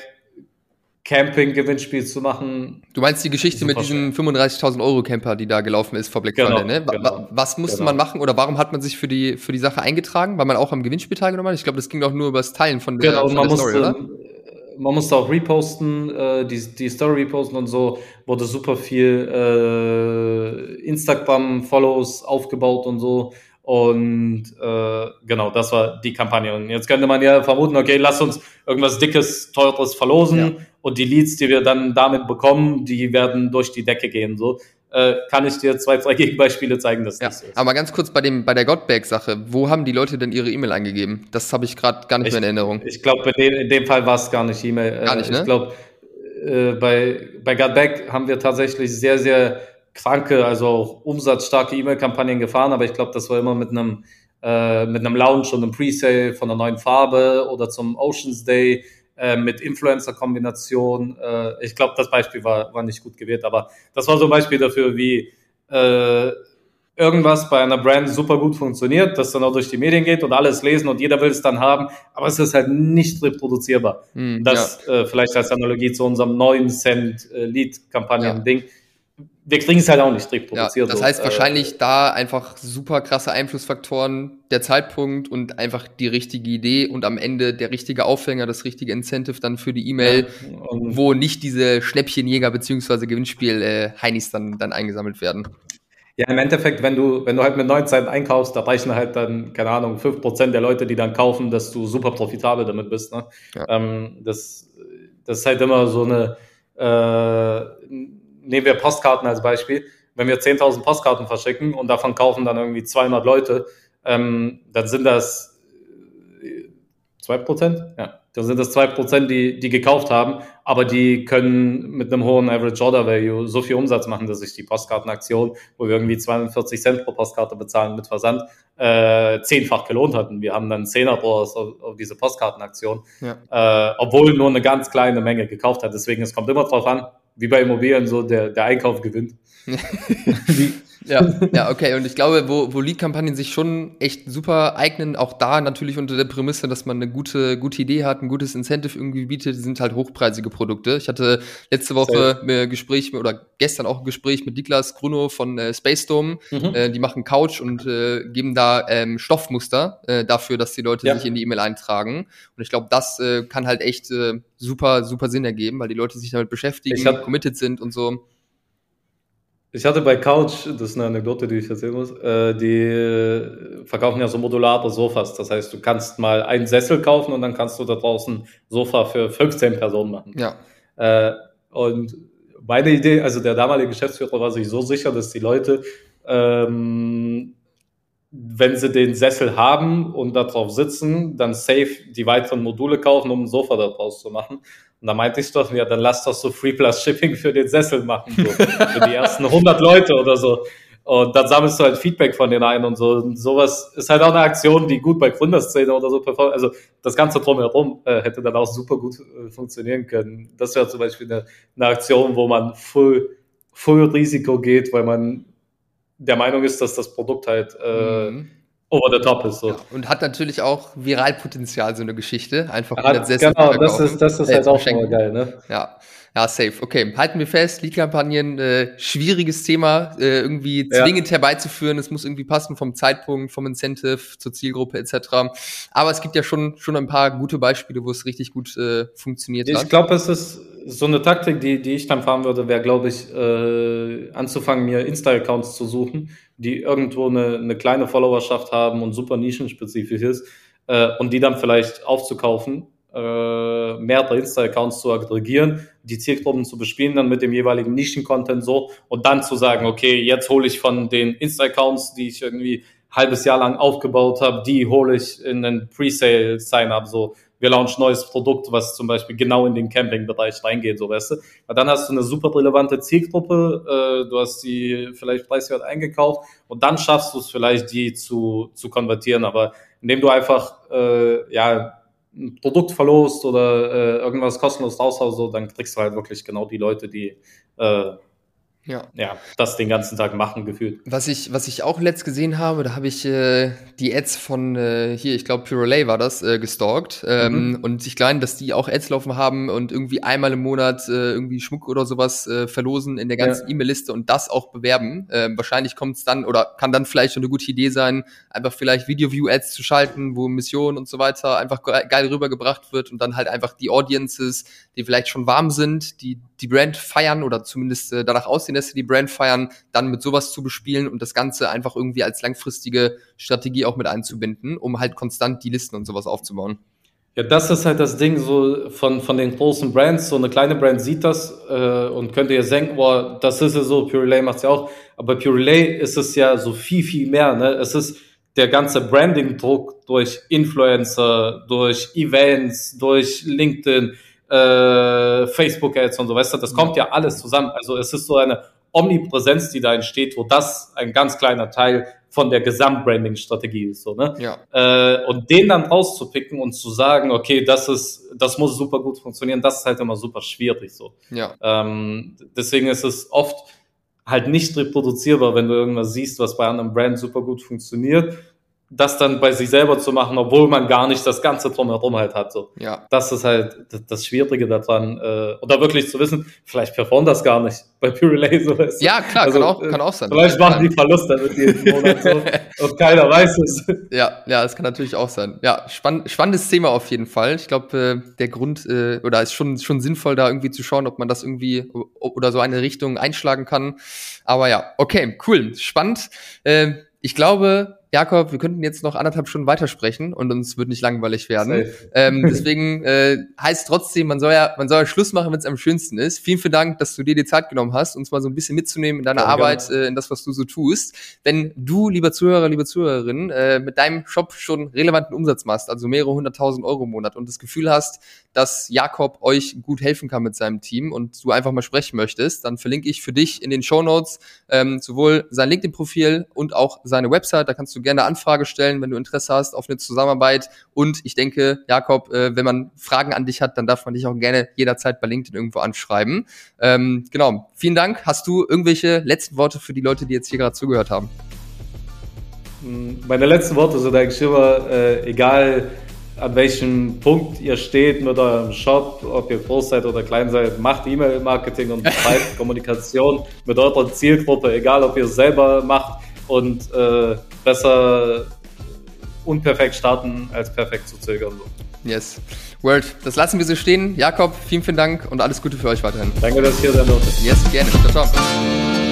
Camping-Gewinnspiel zu machen. Du meinst die Geschichte mit diesem 35.000 Euro Camper, die da gelaufen ist vor Black genau, Friday, ne? Genau, was musste genau. man machen oder warum hat man sich für die, für die Sache eingetragen? Weil man auch am Gewinnspiel teilgenommen hat? Ich glaube, das ging doch nur über das Teilen von der, genau, von der Story, musste, oder? Man musste auch reposten, äh, die, die Story reposten und so, wurde super viel äh, Instagram-Follows aufgebaut und so. Und äh, genau, das war die Kampagne. Und jetzt könnte man ja vermuten, okay, lass uns irgendwas Dickes, Teures verlosen ja. und die Leads, die wir dann damit bekommen, die werden durch die Decke gehen. So äh, kann ich dir zwei, drei (laughs) Gegenbeispiele zeigen, dass ja. das so ist. Aber ganz kurz bei dem bei der Godbag-Sache, wo haben die Leute denn ihre E-Mail eingegeben? Das habe ich gerade gar nicht ich, mehr in Erinnerung. Ich glaube, in, in, dem Fall war es gar nicht E-Mail. Gar nicht, ne? Ich glaube, äh, bei, bei Godback haben wir tatsächlich sehr, sehr kranke, also auch umsatzstarke E-Mail-Kampagnen gefahren, aber ich glaube, das war immer mit einem äh, mit einem Launch und einem Presale von einer neuen Farbe oder zum Oceans Day äh, mit Influencer-Kombination. Äh, ich glaube, das Beispiel war, war nicht gut gewählt, aber das war so ein Beispiel dafür, wie äh, irgendwas bei einer Brand super gut funktioniert, das dann auch durch die Medien geht und alles lesen und jeder will es dann haben, aber es ist halt nicht reproduzierbar. Mm, das ja. äh, vielleicht als Analogie zu unserem neuen Cent äh, Lead-Kampagnen-Ding. Ja wir kriegen es halt auch nicht reproduziert. Ja, das heißt so. wahrscheinlich äh, da einfach super krasse Einflussfaktoren, der Zeitpunkt und einfach die richtige Idee und am Ende der richtige Aufhänger, das richtige Incentive dann für die E-Mail, ja, wo nicht diese Schnäppchenjäger beziehungsweise Gewinnspiel äh, Heinis dann, dann eingesammelt werden. Ja, im Endeffekt, wenn du, wenn du halt mit 19 einkaufst, da reichen halt dann, keine Ahnung, 5% der Leute, die dann kaufen, dass du super profitabel damit bist. Ne? Ja. Ähm, das, das ist halt immer so eine äh, nehmen wir Postkarten als Beispiel. Wenn wir 10.000 Postkarten verschicken und davon kaufen dann irgendwie 200 Leute, ähm, dann sind das äh, zwei Prozent? Ja, dann sind das zwei Prozent, die, die gekauft haben, aber die können mit einem hohen Average Order Value so viel Umsatz machen, dass sich die Postkartenaktion, wo wir irgendwie 42 Cent pro Postkarte bezahlen mit Versand, äh, zehnfach gelohnt hatten. Wir haben dann Zehner draus auf, auf diese Postkartenaktion, ja. äh, obwohl nur eine ganz kleine Menge gekauft hat. Deswegen, es kommt immer drauf an, wie bei Immobilien so, der, der Einkauf gewinnt. (laughs) ja, (laughs) ja, okay. Und ich glaube, wo, wo Lead-Kampagnen sich schon echt super eignen, auch da natürlich unter der Prämisse, dass man eine gute, gute Idee hat, ein gutes Incentive irgendwie bietet, sind halt hochpreisige Produkte. Ich hatte letzte Woche ein Gespräch oder gestern auch ein Gespräch mit Niklas Gruno von äh, Space Dome. Mhm. Äh, die machen Couch und äh, geben da ähm, Stoffmuster äh, dafür, dass die Leute ja. sich in die E-Mail eintragen. Und ich glaube, das äh, kann halt echt äh, super, super Sinn ergeben, weil die Leute sich damit beschäftigen, hab, committed sind und so. Ich hatte bei Couch, das ist eine Anekdote, die ich erzählen muss, äh, die äh, verkaufen ja so modulare Sofas. Das heißt, du kannst mal einen Sessel kaufen und dann kannst du da draußen Sofa für (laughs) 15 Personen machen. Ja. Äh, und meine Idee, also der damalige Geschäftsführer war sich so sicher, dass die Leute, ähm, wenn sie den Sessel haben und da drauf sitzen, dann safe die weiteren Module kaufen, um ein Sofa da draus zu machen. Und da meinte ich doch, ja, dann lass doch so Free Plus Shipping für den Sessel machen, so, für die ersten 100 Leute oder so. Und dann sammelst du halt Feedback von den einen und so. Und sowas ist halt auch eine Aktion, die gut bei Gründerszene oder so performt. Also das Ganze drumherum äh, hätte dann auch super gut äh, funktionieren können. Das wäre zum Beispiel eine, eine Aktion, wo man full, full Risiko geht, weil man der Meinung ist, dass das Produkt halt äh, mhm. Over the top ist. So. Ja, und hat natürlich auch Viralpotenzial, so eine Geschichte. Einfach hat, Genau, das ist, das ist halt auch schon mal geil, ne? Ja. Ja, safe. Okay, halten wir fest, Lead-Kampagnen, äh, schwieriges Thema, äh, irgendwie zwingend ja. herbeizuführen. Es muss irgendwie passen vom Zeitpunkt, vom Incentive zur Zielgruppe etc. Aber es gibt ja schon, schon ein paar gute Beispiele, wo es richtig gut äh, funktioniert ich hat. Ich glaube, es ist so eine Taktik, die, die ich dann fahren würde, wäre, glaube ich, äh, anzufangen, mir Insta-Accounts zu suchen, die irgendwo eine, eine kleine Followerschaft haben und super nischenspezifisch ist äh, und die dann vielleicht aufzukaufen äh, mehrere Insta-Accounts zu aggregieren, die Zielgruppen zu bespielen, dann mit dem jeweiligen Nischen-Content so und dann zu sagen, okay, jetzt hole ich von den Insta-Accounts, die ich irgendwie halbes Jahr lang aufgebaut habe, die hole ich in den Pre-Sale-Sign-up, so wir launchen neues Produkt, was zum Beispiel genau in den Camping-Bereich reingeht, so weißt du. Aber dann hast du eine super relevante Zielgruppe, äh, du hast die vielleicht preiswert eingekauft und dann schaffst du es vielleicht, die zu, zu konvertieren. Aber indem du einfach äh, ja ein Produkt verlost oder äh, irgendwas kostenlos raushaust, so, dann kriegst du halt wirklich genau die Leute, die äh, ja. ja, das den ganzen Tag machen gefühlt. Was ich, was ich auch letzt gesehen habe, da habe ich äh, die Ads von äh, hier, ich glaube Purelay war das, äh, gestalkt. Ähm, mhm. Und ich glaube, dass die auch Ads laufen haben und irgendwie einmal im Monat äh, irgendwie Schmuck oder sowas äh, verlosen in der ganzen ja. E-Mail-Liste und das auch bewerben. Ähm, wahrscheinlich kommt es dann oder kann dann vielleicht schon eine gute Idee sein, einfach vielleicht Video-View-Ads zu schalten, wo Missionen und so weiter einfach geil rübergebracht wird und dann halt einfach die Audiences, die vielleicht schon warm sind, die die Brand feiern oder zumindest äh, danach aussehen, dass sie die Brand feiern, dann mit sowas zu bespielen und das Ganze einfach irgendwie als langfristige Strategie auch mit einzubinden, um halt konstant die Listen und sowas aufzubauen. Ja, das ist halt das Ding so von, von den großen Brands. So eine kleine Brand sieht das äh, und könnte ja denken, boah, das ist ja so, Pure Relay macht's ja auch. Aber Pure Relay ist es ja so viel, viel mehr. Ne? Es ist der ganze Branding-Druck durch Influencer, durch Events, durch LinkedIn, äh, Facebook-Ads und so, weißt du, das kommt ja alles zusammen. Also es ist so eine Omnipräsenz, die da entsteht, wo das ein ganz kleiner Teil von der Gesamtbranding-Strategie ist. So, ne? ja. Äh, und den dann rauszupicken und zu sagen, okay, das ist, das muss super gut funktionieren, das ist halt immer super schwierig. So. Ja. Ähm, deswegen ist es oft halt nicht reproduzierbar, wenn du irgendwas siehst, was bei anderen Brands super gut funktioniert das dann bei sich selber zu machen, obwohl man gar nicht das Ganze drumherum halt hat. So. Ja. Das ist halt das Schwierige daran. Äh, oder wirklich zu wissen, vielleicht performt das gar nicht bei Pure Relay. So ja, klar, also, kann, auch, kann auch sein. Vielleicht machen die Verluste damit jeden Monat so (laughs) und keiner weiß es. Ja, ja, das kann natürlich auch sein. Ja, spann spannendes Thema auf jeden Fall. Ich glaube, äh, der Grund, äh, oder ist schon, schon sinnvoll, da irgendwie zu schauen, ob man das irgendwie oder so eine Richtung einschlagen kann. Aber ja, okay, cool, spannend. Äh, ich glaube, Jakob, wir könnten jetzt noch anderthalb Stunden weitersprechen und uns wird nicht langweilig werden. Ähm, deswegen äh, heißt trotzdem, man soll ja, man soll ja Schluss machen, wenn es am schönsten ist. Vielen, vielen Dank, dass du dir die Zeit genommen hast, uns mal so ein bisschen mitzunehmen in deiner ja, Arbeit, äh, in das, was du so tust. Wenn du, lieber Zuhörer, liebe Zuhörerin, äh, mit deinem Shop schon relevanten Umsatz machst, also mehrere hunderttausend Euro im Monat und das Gefühl hast, dass Jakob euch gut helfen kann mit seinem Team und du einfach mal sprechen möchtest, dann verlinke ich für dich in den Show Notes ähm, sowohl sein LinkedIn-Profil und auch seine Website. Da kannst du gerne Anfrage stellen, wenn du Interesse hast auf eine Zusammenarbeit. Und ich denke, Jakob, äh, wenn man Fragen an dich hat, dann darf man dich auch gerne jederzeit bei LinkedIn irgendwo anschreiben. Ähm, genau. Vielen Dank. Hast du irgendwelche letzten Worte für die Leute, die jetzt hier gerade zugehört haben? Meine letzten Worte sind eigentlich immer, äh, egal an welchem Punkt ihr steht mit eurem Shop, ob ihr groß seid oder klein seid, macht E-Mail-Marketing und (laughs) betreibt Kommunikation mit eurer Zielgruppe, egal ob ihr es selber macht und äh, besser unperfekt starten als perfekt zu zögern. Yes. Word. Das lassen wir so stehen. Jakob, vielen, vielen Dank und alles Gute für euch weiterhin. Danke, dass ihr da Yes, gerne. Ciao, ciao.